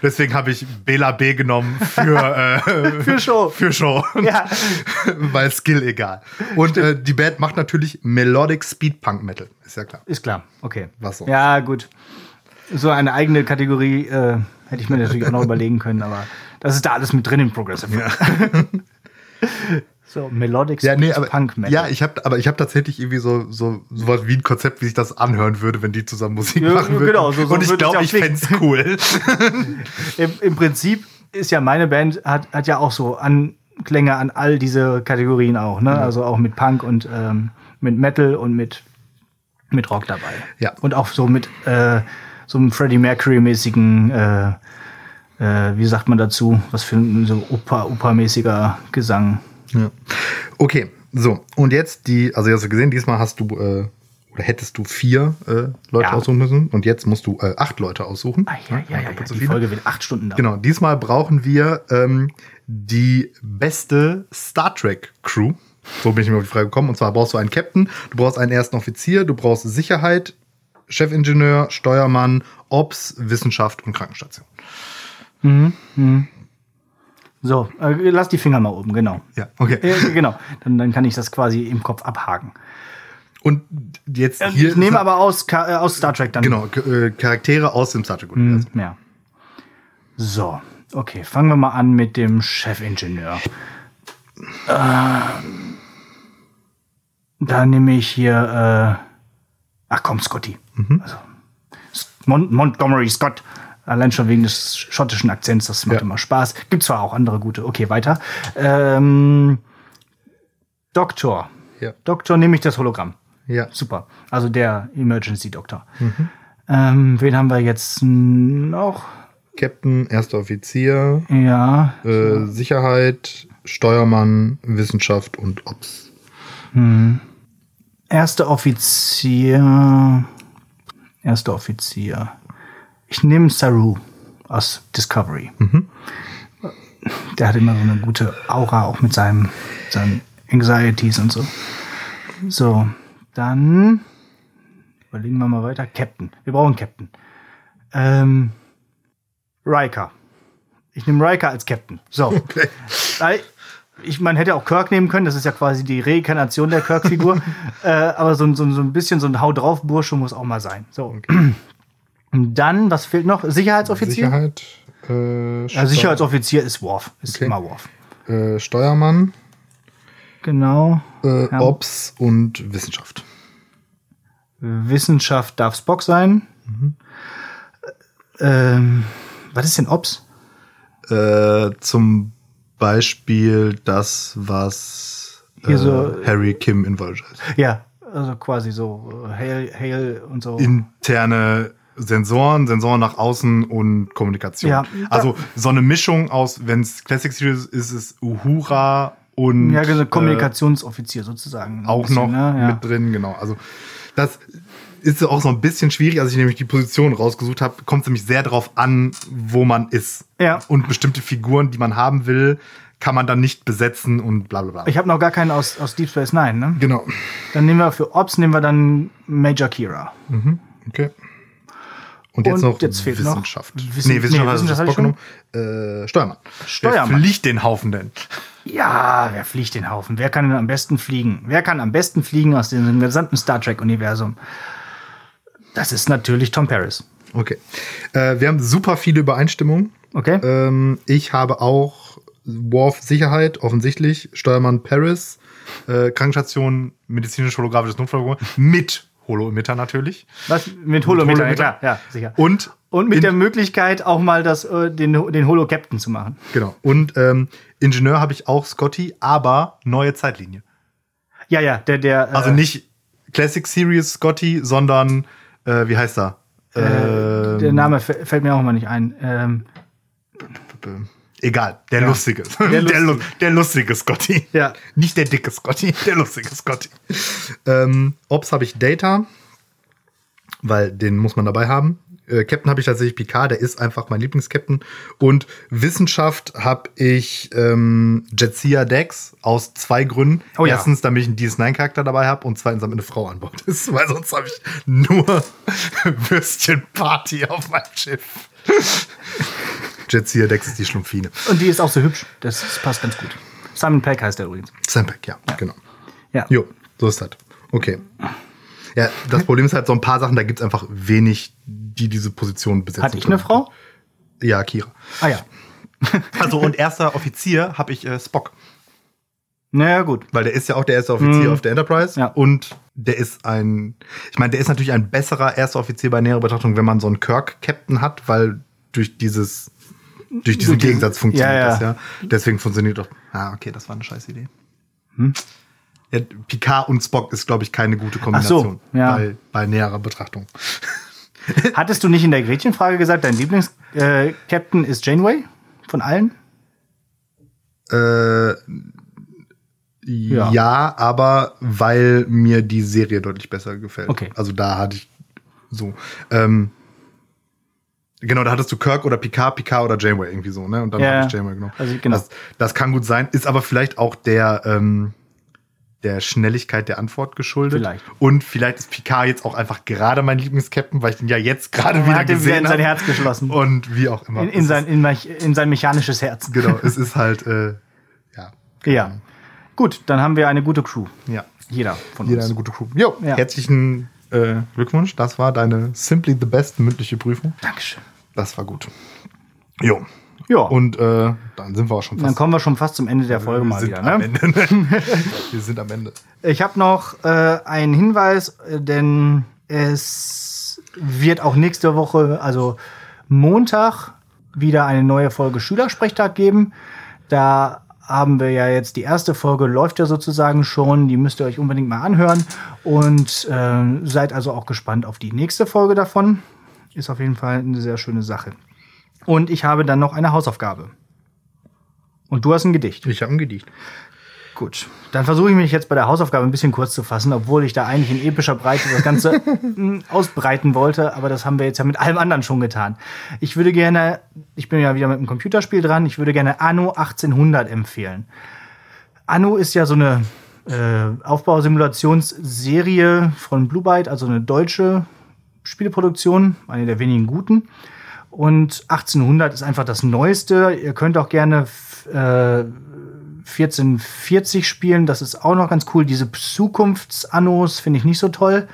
Deswegen habe ich Bela B genommen für, äh, Für Show. Für Show. Ja. Weil Skill egal. Und äh, die Band macht natürlich Melodic Speed Punk Metal. Ist ja klar. Ist klar, okay. Was sonst? Ja, gut. So eine eigene Kategorie äh, hätte ich mir natürlich auch noch überlegen können, aber das ist da alles mit drin in Progressive. so, Melodic Ja, nee, aber, Punk Metal. ja, ich habe, aber ich habe tatsächlich irgendwie so, so sowas wie ein Konzept, wie sich das anhören würde, wenn die zusammen Musik Ja, machen würden. genau, so- so Und ich glaube, ja ich klingen. fänd's cool. Im, Im Prinzip ist ja meine Band, hat, hat ja auch so Anklänge an all diese Kategorien auch, ne? Also auch mit Punk und ähm, mit Metal und mit, mit Rock dabei. Ja. Und auch so mit äh, so einem Freddie Mercury-mäßigen, äh, äh, wie sagt man dazu, was für ein so Oper, Opermäßiger Gesang. Ja. Okay, so. Und jetzt die, also hast du gesehen, diesmal hast du, äh, oder hättest du vier äh, Leute Ja. aussuchen müssen. Und jetzt musst du äh, acht Leute aussuchen. Ah, ja, ja, ja, ja. so Die viele. Folge wird acht Stunden dauern. Genau, diesmal brauchen wir ähm, die beste Star Trek Crew. So bin ich mir auf die Frage gekommen. Und zwar brauchst du einen Captain, du brauchst einen ersten Offizier, du brauchst Sicherheit, Chefingenieur, Steuermann, Ops, Wissenschaft und Krankenstation. So, äh, lass die Finger mal oben, genau. Ja, okay. Äh, genau, dann, dann kann ich das quasi im Kopf abhaken. Und jetzt Äh, hier. ich nehme aber aus, äh, aus Star Trek dann. Genau, äh, Charaktere aus dem Star Trek-Universum. Ja. So, okay, fangen wir mal an mit dem Chefingenieur. Ähm, da nehme ich hier, ach komm, Scotty. Also, S- Mon Montgomery Scott. Allein schon wegen des schottischen Akzents, das macht Ja. immer Spaß. Gibt zwar auch andere gute. Okay, weiter. Ähm, Doktor. Ja. Doktor nehme ich das Hologramm. Ja. Super. Also der Emergency Doktor. Ähm, wen haben wir jetzt noch? Captain, erster Offizier, Ja, äh, Sicherheit, Steuermann, Wissenschaft und Ops. Erster Offizier. Erster Offizier. Ich nehme Saru aus Discovery. Der hat immer so eine gute Aura, auch mit seinem, seinen Anxieties und so. So, dann überlegen wir mal weiter. Captain. Wir brauchen Captain. Ähm, Riker. Ich nehme Riker als Captain. So. Okay. Ich, man hätte auch Kirk nehmen können, das ist ja quasi die Reinkarnation der Kirk-Figur. äh, aber so, ein- so, so ein bisschen so ein Hau drauf Bursche muss auch mal sein. So. Und dann, was fehlt noch? Sicherheitsoffizier? Sicherheit. Äh, Ja, Sicherheitsoffizier ist Worf. Ist Okay. immer Worf. äh, Steuermann, Genau. äh, Ja. Ops und Wissenschaft. Wissenschaft darf Spock sein. Ähm, was ist denn Ops? Äh, zum Beispiel das, was äh, so- Harry Kim in Voyager ist. Ja, also quasi so äh, Hail, Hail und so. Interne Sensoren, Sensoren nach außen und Kommunikation. Ja. Also so eine Mischung aus, wenn es Classic Series ist, ist es Uhura und ja, äh, Kommunikationsoffizier sozusagen. Auch bisschen, noch ne? ja. mit drin, genau. Also das ist auch so ein bisschen schwierig, als ich nämlich die Position rausgesucht habe, kommt es nämlich sehr darauf an, wo man ist. Ja. Und bestimmte Figuren, die man haben will, kann man dann nicht besetzen und bla bla bla. Ich habe noch gar keinen aus, aus Deep Space Nine, ne? genau. Dann nehmen wir für Ops nehmen wir dann Major Kira. Okay. Und jetzt Und noch jetzt fehlt noch Wissenschaft. Wissen- nee, Wissenschaft nee, hat das Wissenschaft Spock hatte genommen. Äh, Steuermann. Steuermann. Wer fliegt den Haufen denn? Ja, wer fliegt den Haufen? Wer kann denn am besten fliegen? Wer kann am besten fliegen aus dem gesamten Star Trek-Universum? Das ist natürlich Tom Paris. Okay. Äh, wir haben super viele Übereinstimmungen. Okay? Ähm, ich habe auch Worf Sicherheit, offensichtlich. Steuermann Paris. Äh, Krankenstation, medizinisch-holographisches Notfallprogramm. Mit Holo-Emitter natürlich. Was? Mit Holometer, ja, Holometer. klar, ja, sicher. Und, Und mit der Möglichkeit auch mal das, äh, den, den Holo-Captain zu machen. Genau. Und ähm, Ingenieur habe ich auch Scotty, aber neue Zeitlinie. Ja, ja, der, der. Also nicht Classic Series Scotty, sondern, äh, wie heißt er? äh, der Name fällt mir auch mal nicht ein. Ähm, Egal, der lustige. Der, lustige. Lu- der lustige Scotty. Ja. Nicht der dicke Scotty, der lustige Scotty. Ähm, Ops habe ich Data, weil den muss man dabei haben. Äh, Captain habe ich tatsächlich Picard, der ist einfach mein Lieblingscaptain. Und Wissenschaft habe ich ähm, Jetsia Dex aus zwei Gründen. Oh ja. Erstens, damit ich einen DS9-Charakter dabei habe und zweitens, damit eine Frau an Bord ist, weil sonst habe ich nur Würstchenparty auf meinem Schiff. Jetsia Dex ist die Schlumpfine. und die ist auch so hübsch. Das, das passt ganz gut. Simon Peck heißt der übrigens. Sampack, ja, genau. Ja. Jo, so ist das. Okay. Ja, das Problem ist halt so ein paar Sachen, da gibt es einfach wenig, die diese Position besetzen. Hatte ich eine. Frau? Ja, Kira. Ah ja. Also und erster Offizier habe ich äh, Spock, Naja, gut. weil der ist ja auch der erste Offizier Mhm. auf der Enterprise Ja. und der ist ein, ich meine, der ist natürlich ein besserer erster Offizier bei näherer Betrachtung, wenn man so einen Kirk-Captain hat, weil durch dieses, durch diesen Gegensatz funktioniert Ja, ja. das ja. Deswegen funktioniert doch. Ah, okay, das war eine scheiß Idee. Ja, Picard und Spock ist, glaube ich, keine gute Kombination ja. bei, bei näherer Betrachtung. Hattest du nicht in der Gretchenfrage gesagt, dein Lieblings-Captain ist Janeway? Von allen? Äh, ja. aber weil mir die Serie deutlich besser gefällt. Okay. Also da hatte ich so. Ähm, genau, da hattest du Kirk oder Picard, Picard oder Janeway irgendwie so, ne? Und dann Ja, habe ich Janeway genommen. also genau. das, das kann gut sein, ist aber vielleicht auch der, ähm, der Schnelligkeit der Antwort geschuldet. Vielleicht. Und vielleicht ist Picard jetzt auch einfach gerade mein Lieblingscaptain, weil ich den ja jetzt gerade wieder hat ihn wieder gesehen in sein. Herz geschlossen. Und wie auch immer. In, in, sein, in, in sein mechanisches Herz. genau, es ist halt, äh, ja. Ja. Gut, dann haben wir eine gute Crew. Ja. Jeder von Jeder uns. eine gute Crew. Jo, Ja. herzlichen äh, Glückwunsch. Das war deine Simply the Best mündliche Prüfung. Dankeschön. Das war gut. Jo. Ja, Und äh, dann sind wir auch schon fast. dann kommen wir schon fast zum Ende der Folge wir mal sind wieder. am Ne? Ende. wir sind am Ende. Ich habe noch äh, einen Hinweis, äh, denn es wird auch nächste Woche, also Montag, wieder eine neue Folge Schülersprechtag geben. Da haben wir ja jetzt die erste Folge, läuft ja sozusagen schon. Die müsst ihr euch unbedingt mal anhören. Und ähm, seid also auch gespannt auf die nächste Folge davon. Ist auf jeden Fall eine sehr schöne Sache. Und ich habe dann noch eine Hausaufgabe. Und du hast ein Gedicht. Ich habe ein Gedicht. Gut, dann versuche ich mich jetzt bei der Hausaufgabe ein bisschen kurz zu fassen, obwohl ich da eigentlich in epischer Breite das Ganze mm, ausbreiten wollte, aber das haben wir jetzt ja mit allem anderen schon getan. Ich würde gerne, ich bin ja wieder mit einem Computerspiel dran, ich würde gerne Anno 1800 empfehlen. Anno ist ja so eine äh, Aufbausimulationsserie von Blue Byte, also eine deutsche Spielproduktion, eine der wenigen guten. Und 1800 ist einfach das Neueste. Ihr könnt auch gerne äh, 1440 spielen. Das ist auch noch ganz cool. Diese Zukunftsannos finde ich nicht so toll.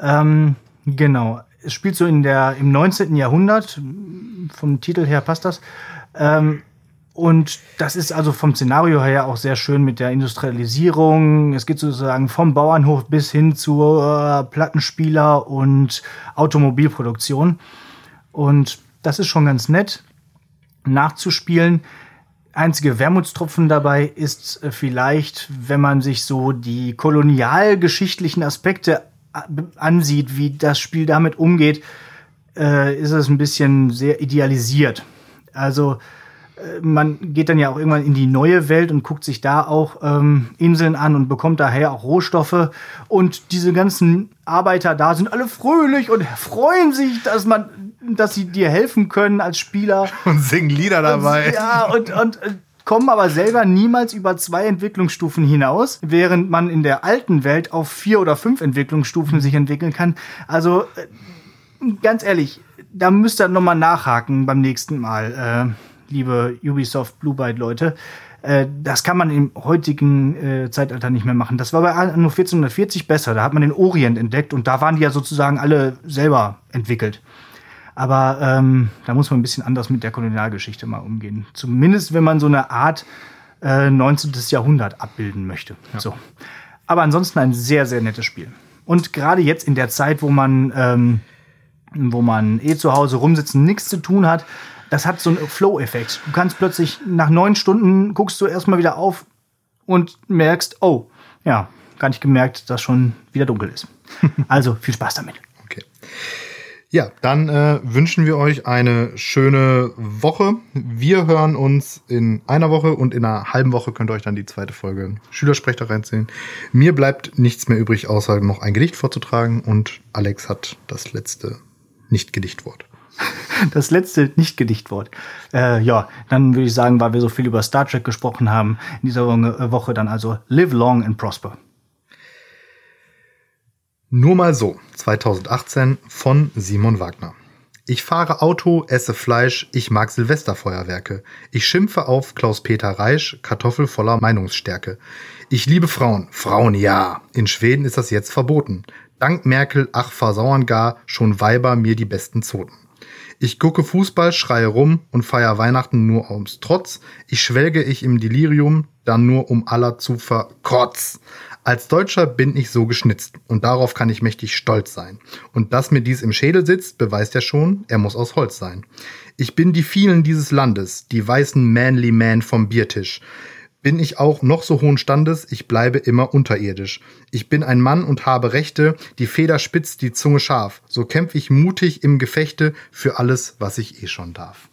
Ähm, genau. Es spielt so in der, im 19. Jahrhundert. Vom Titel her passt das. Ähm, und das ist also vom Szenario her auch sehr schön mit der Industrialisierung. Es geht sozusagen vom Bauernhof bis hin zur Plattenspieler und Automobilproduktion. Und das ist schon ganz nett nachzuspielen. Einzige Wermutstropfen dabei ist äh, vielleicht, wenn man sich so die kolonialgeschichtlichen Aspekte a- ansieht, wie das Spiel damit umgeht, äh, ist es ein bisschen sehr idealisiert. Also äh, man geht dann ja auch irgendwann in die neue Welt und guckt sich da auch ähm, Inseln an und bekommt daher auch Rohstoffe. Und diese ganzen Arbeiter da sind alle fröhlich und freuen sich, dass man, dass sie dir helfen können als Spieler. Und singen Lieder dabei. Ja, und, und äh, kommen aber selber niemals über zwei Entwicklungsstufen hinaus, während man in der alten Welt auf vier oder fünf Entwicklungsstufen sich entwickeln kann. Also äh, ganz ehrlich, da müsst ihr noch mal nachhaken beim nächsten Mal, äh, liebe Ubisoft Blue Byte Leute. Äh, das kann man im heutigen äh, Zeitalter nicht mehr machen. Das war bei Anno 1440 besser. Da hat man den Orient entdeckt und da waren die ja sozusagen alle selber entwickelt. Aber ähm, da muss man ein bisschen anders mit der Kolonialgeschichte mal umgehen. Zumindest, wenn man so eine Art äh, 19. Jahrhundert abbilden möchte. So. Aber ansonsten ein sehr, sehr nettes Spiel. Und gerade jetzt in der Zeit, wo man, ähm, wo man eh zu Hause rumsitzen, nichts zu tun hat, das hat so einen Flow-Effekt. Du kannst plötzlich nach neun Stunden guckst du erstmal wieder auf und merkst, oh, ja, gar nicht gemerkt, dass schon wieder dunkel ist. Also viel Spaß damit. Okay. Ja, dann äh, wünschen wir euch eine schöne Woche. Wir hören uns in einer Woche und in einer halben Woche könnt ihr euch dann die zweite Folge Schülersprecher reinziehen. Mir bleibt nichts mehr übrig, außer noch ein Gedicht vorzutragen und Alex hat das letzte Nicht-Gedichtwort. Das letzte Nicht-Gedichtwort. Äh, ja, dann würde ich sagen, weil wir so viel über Star Trek gesprochen haben, in dieser Woche dann also Live Long and Prosper. Nur mal so, 2018 von Simon Wagner. Ich fahre Auto, esse Fleisch, ich mag Silvesterfeuerwerke. Ich schimpfe auf Klaus-Peter Reisch, Kartoffel voller Meinungsstärke. Ich liebe Frauen, Frauen ja. In Schweden ist das jetzt verboten. Dank Merkel, ach versauern gar, schon Weiber mir die besten Zoten. Ich gucke Fußball, schreie rum und feier Weihnachten nur ums Trotz. Ich schwelge ich im Delirium, dann nur um aller zu verkotz. Als Deutscher bin ich so geschnitzt und darauf kann ich mächtig stolz sein. Und dass mir dies im Schädel sitzt, beweist ja schon, er muss aus Holz sein. Ich bin die vielen dieses Landes, die weißen Manly Man vom Biertisch. Bin ich auch noch so hohen Standes, ich bleibe immer unterirdisch. Ich bin ein Mann und habe Rechte, die Feder spitzt, die Zunge scharf. So kämpf ich mutig im Gefechte für alles, was ich eh schon darf.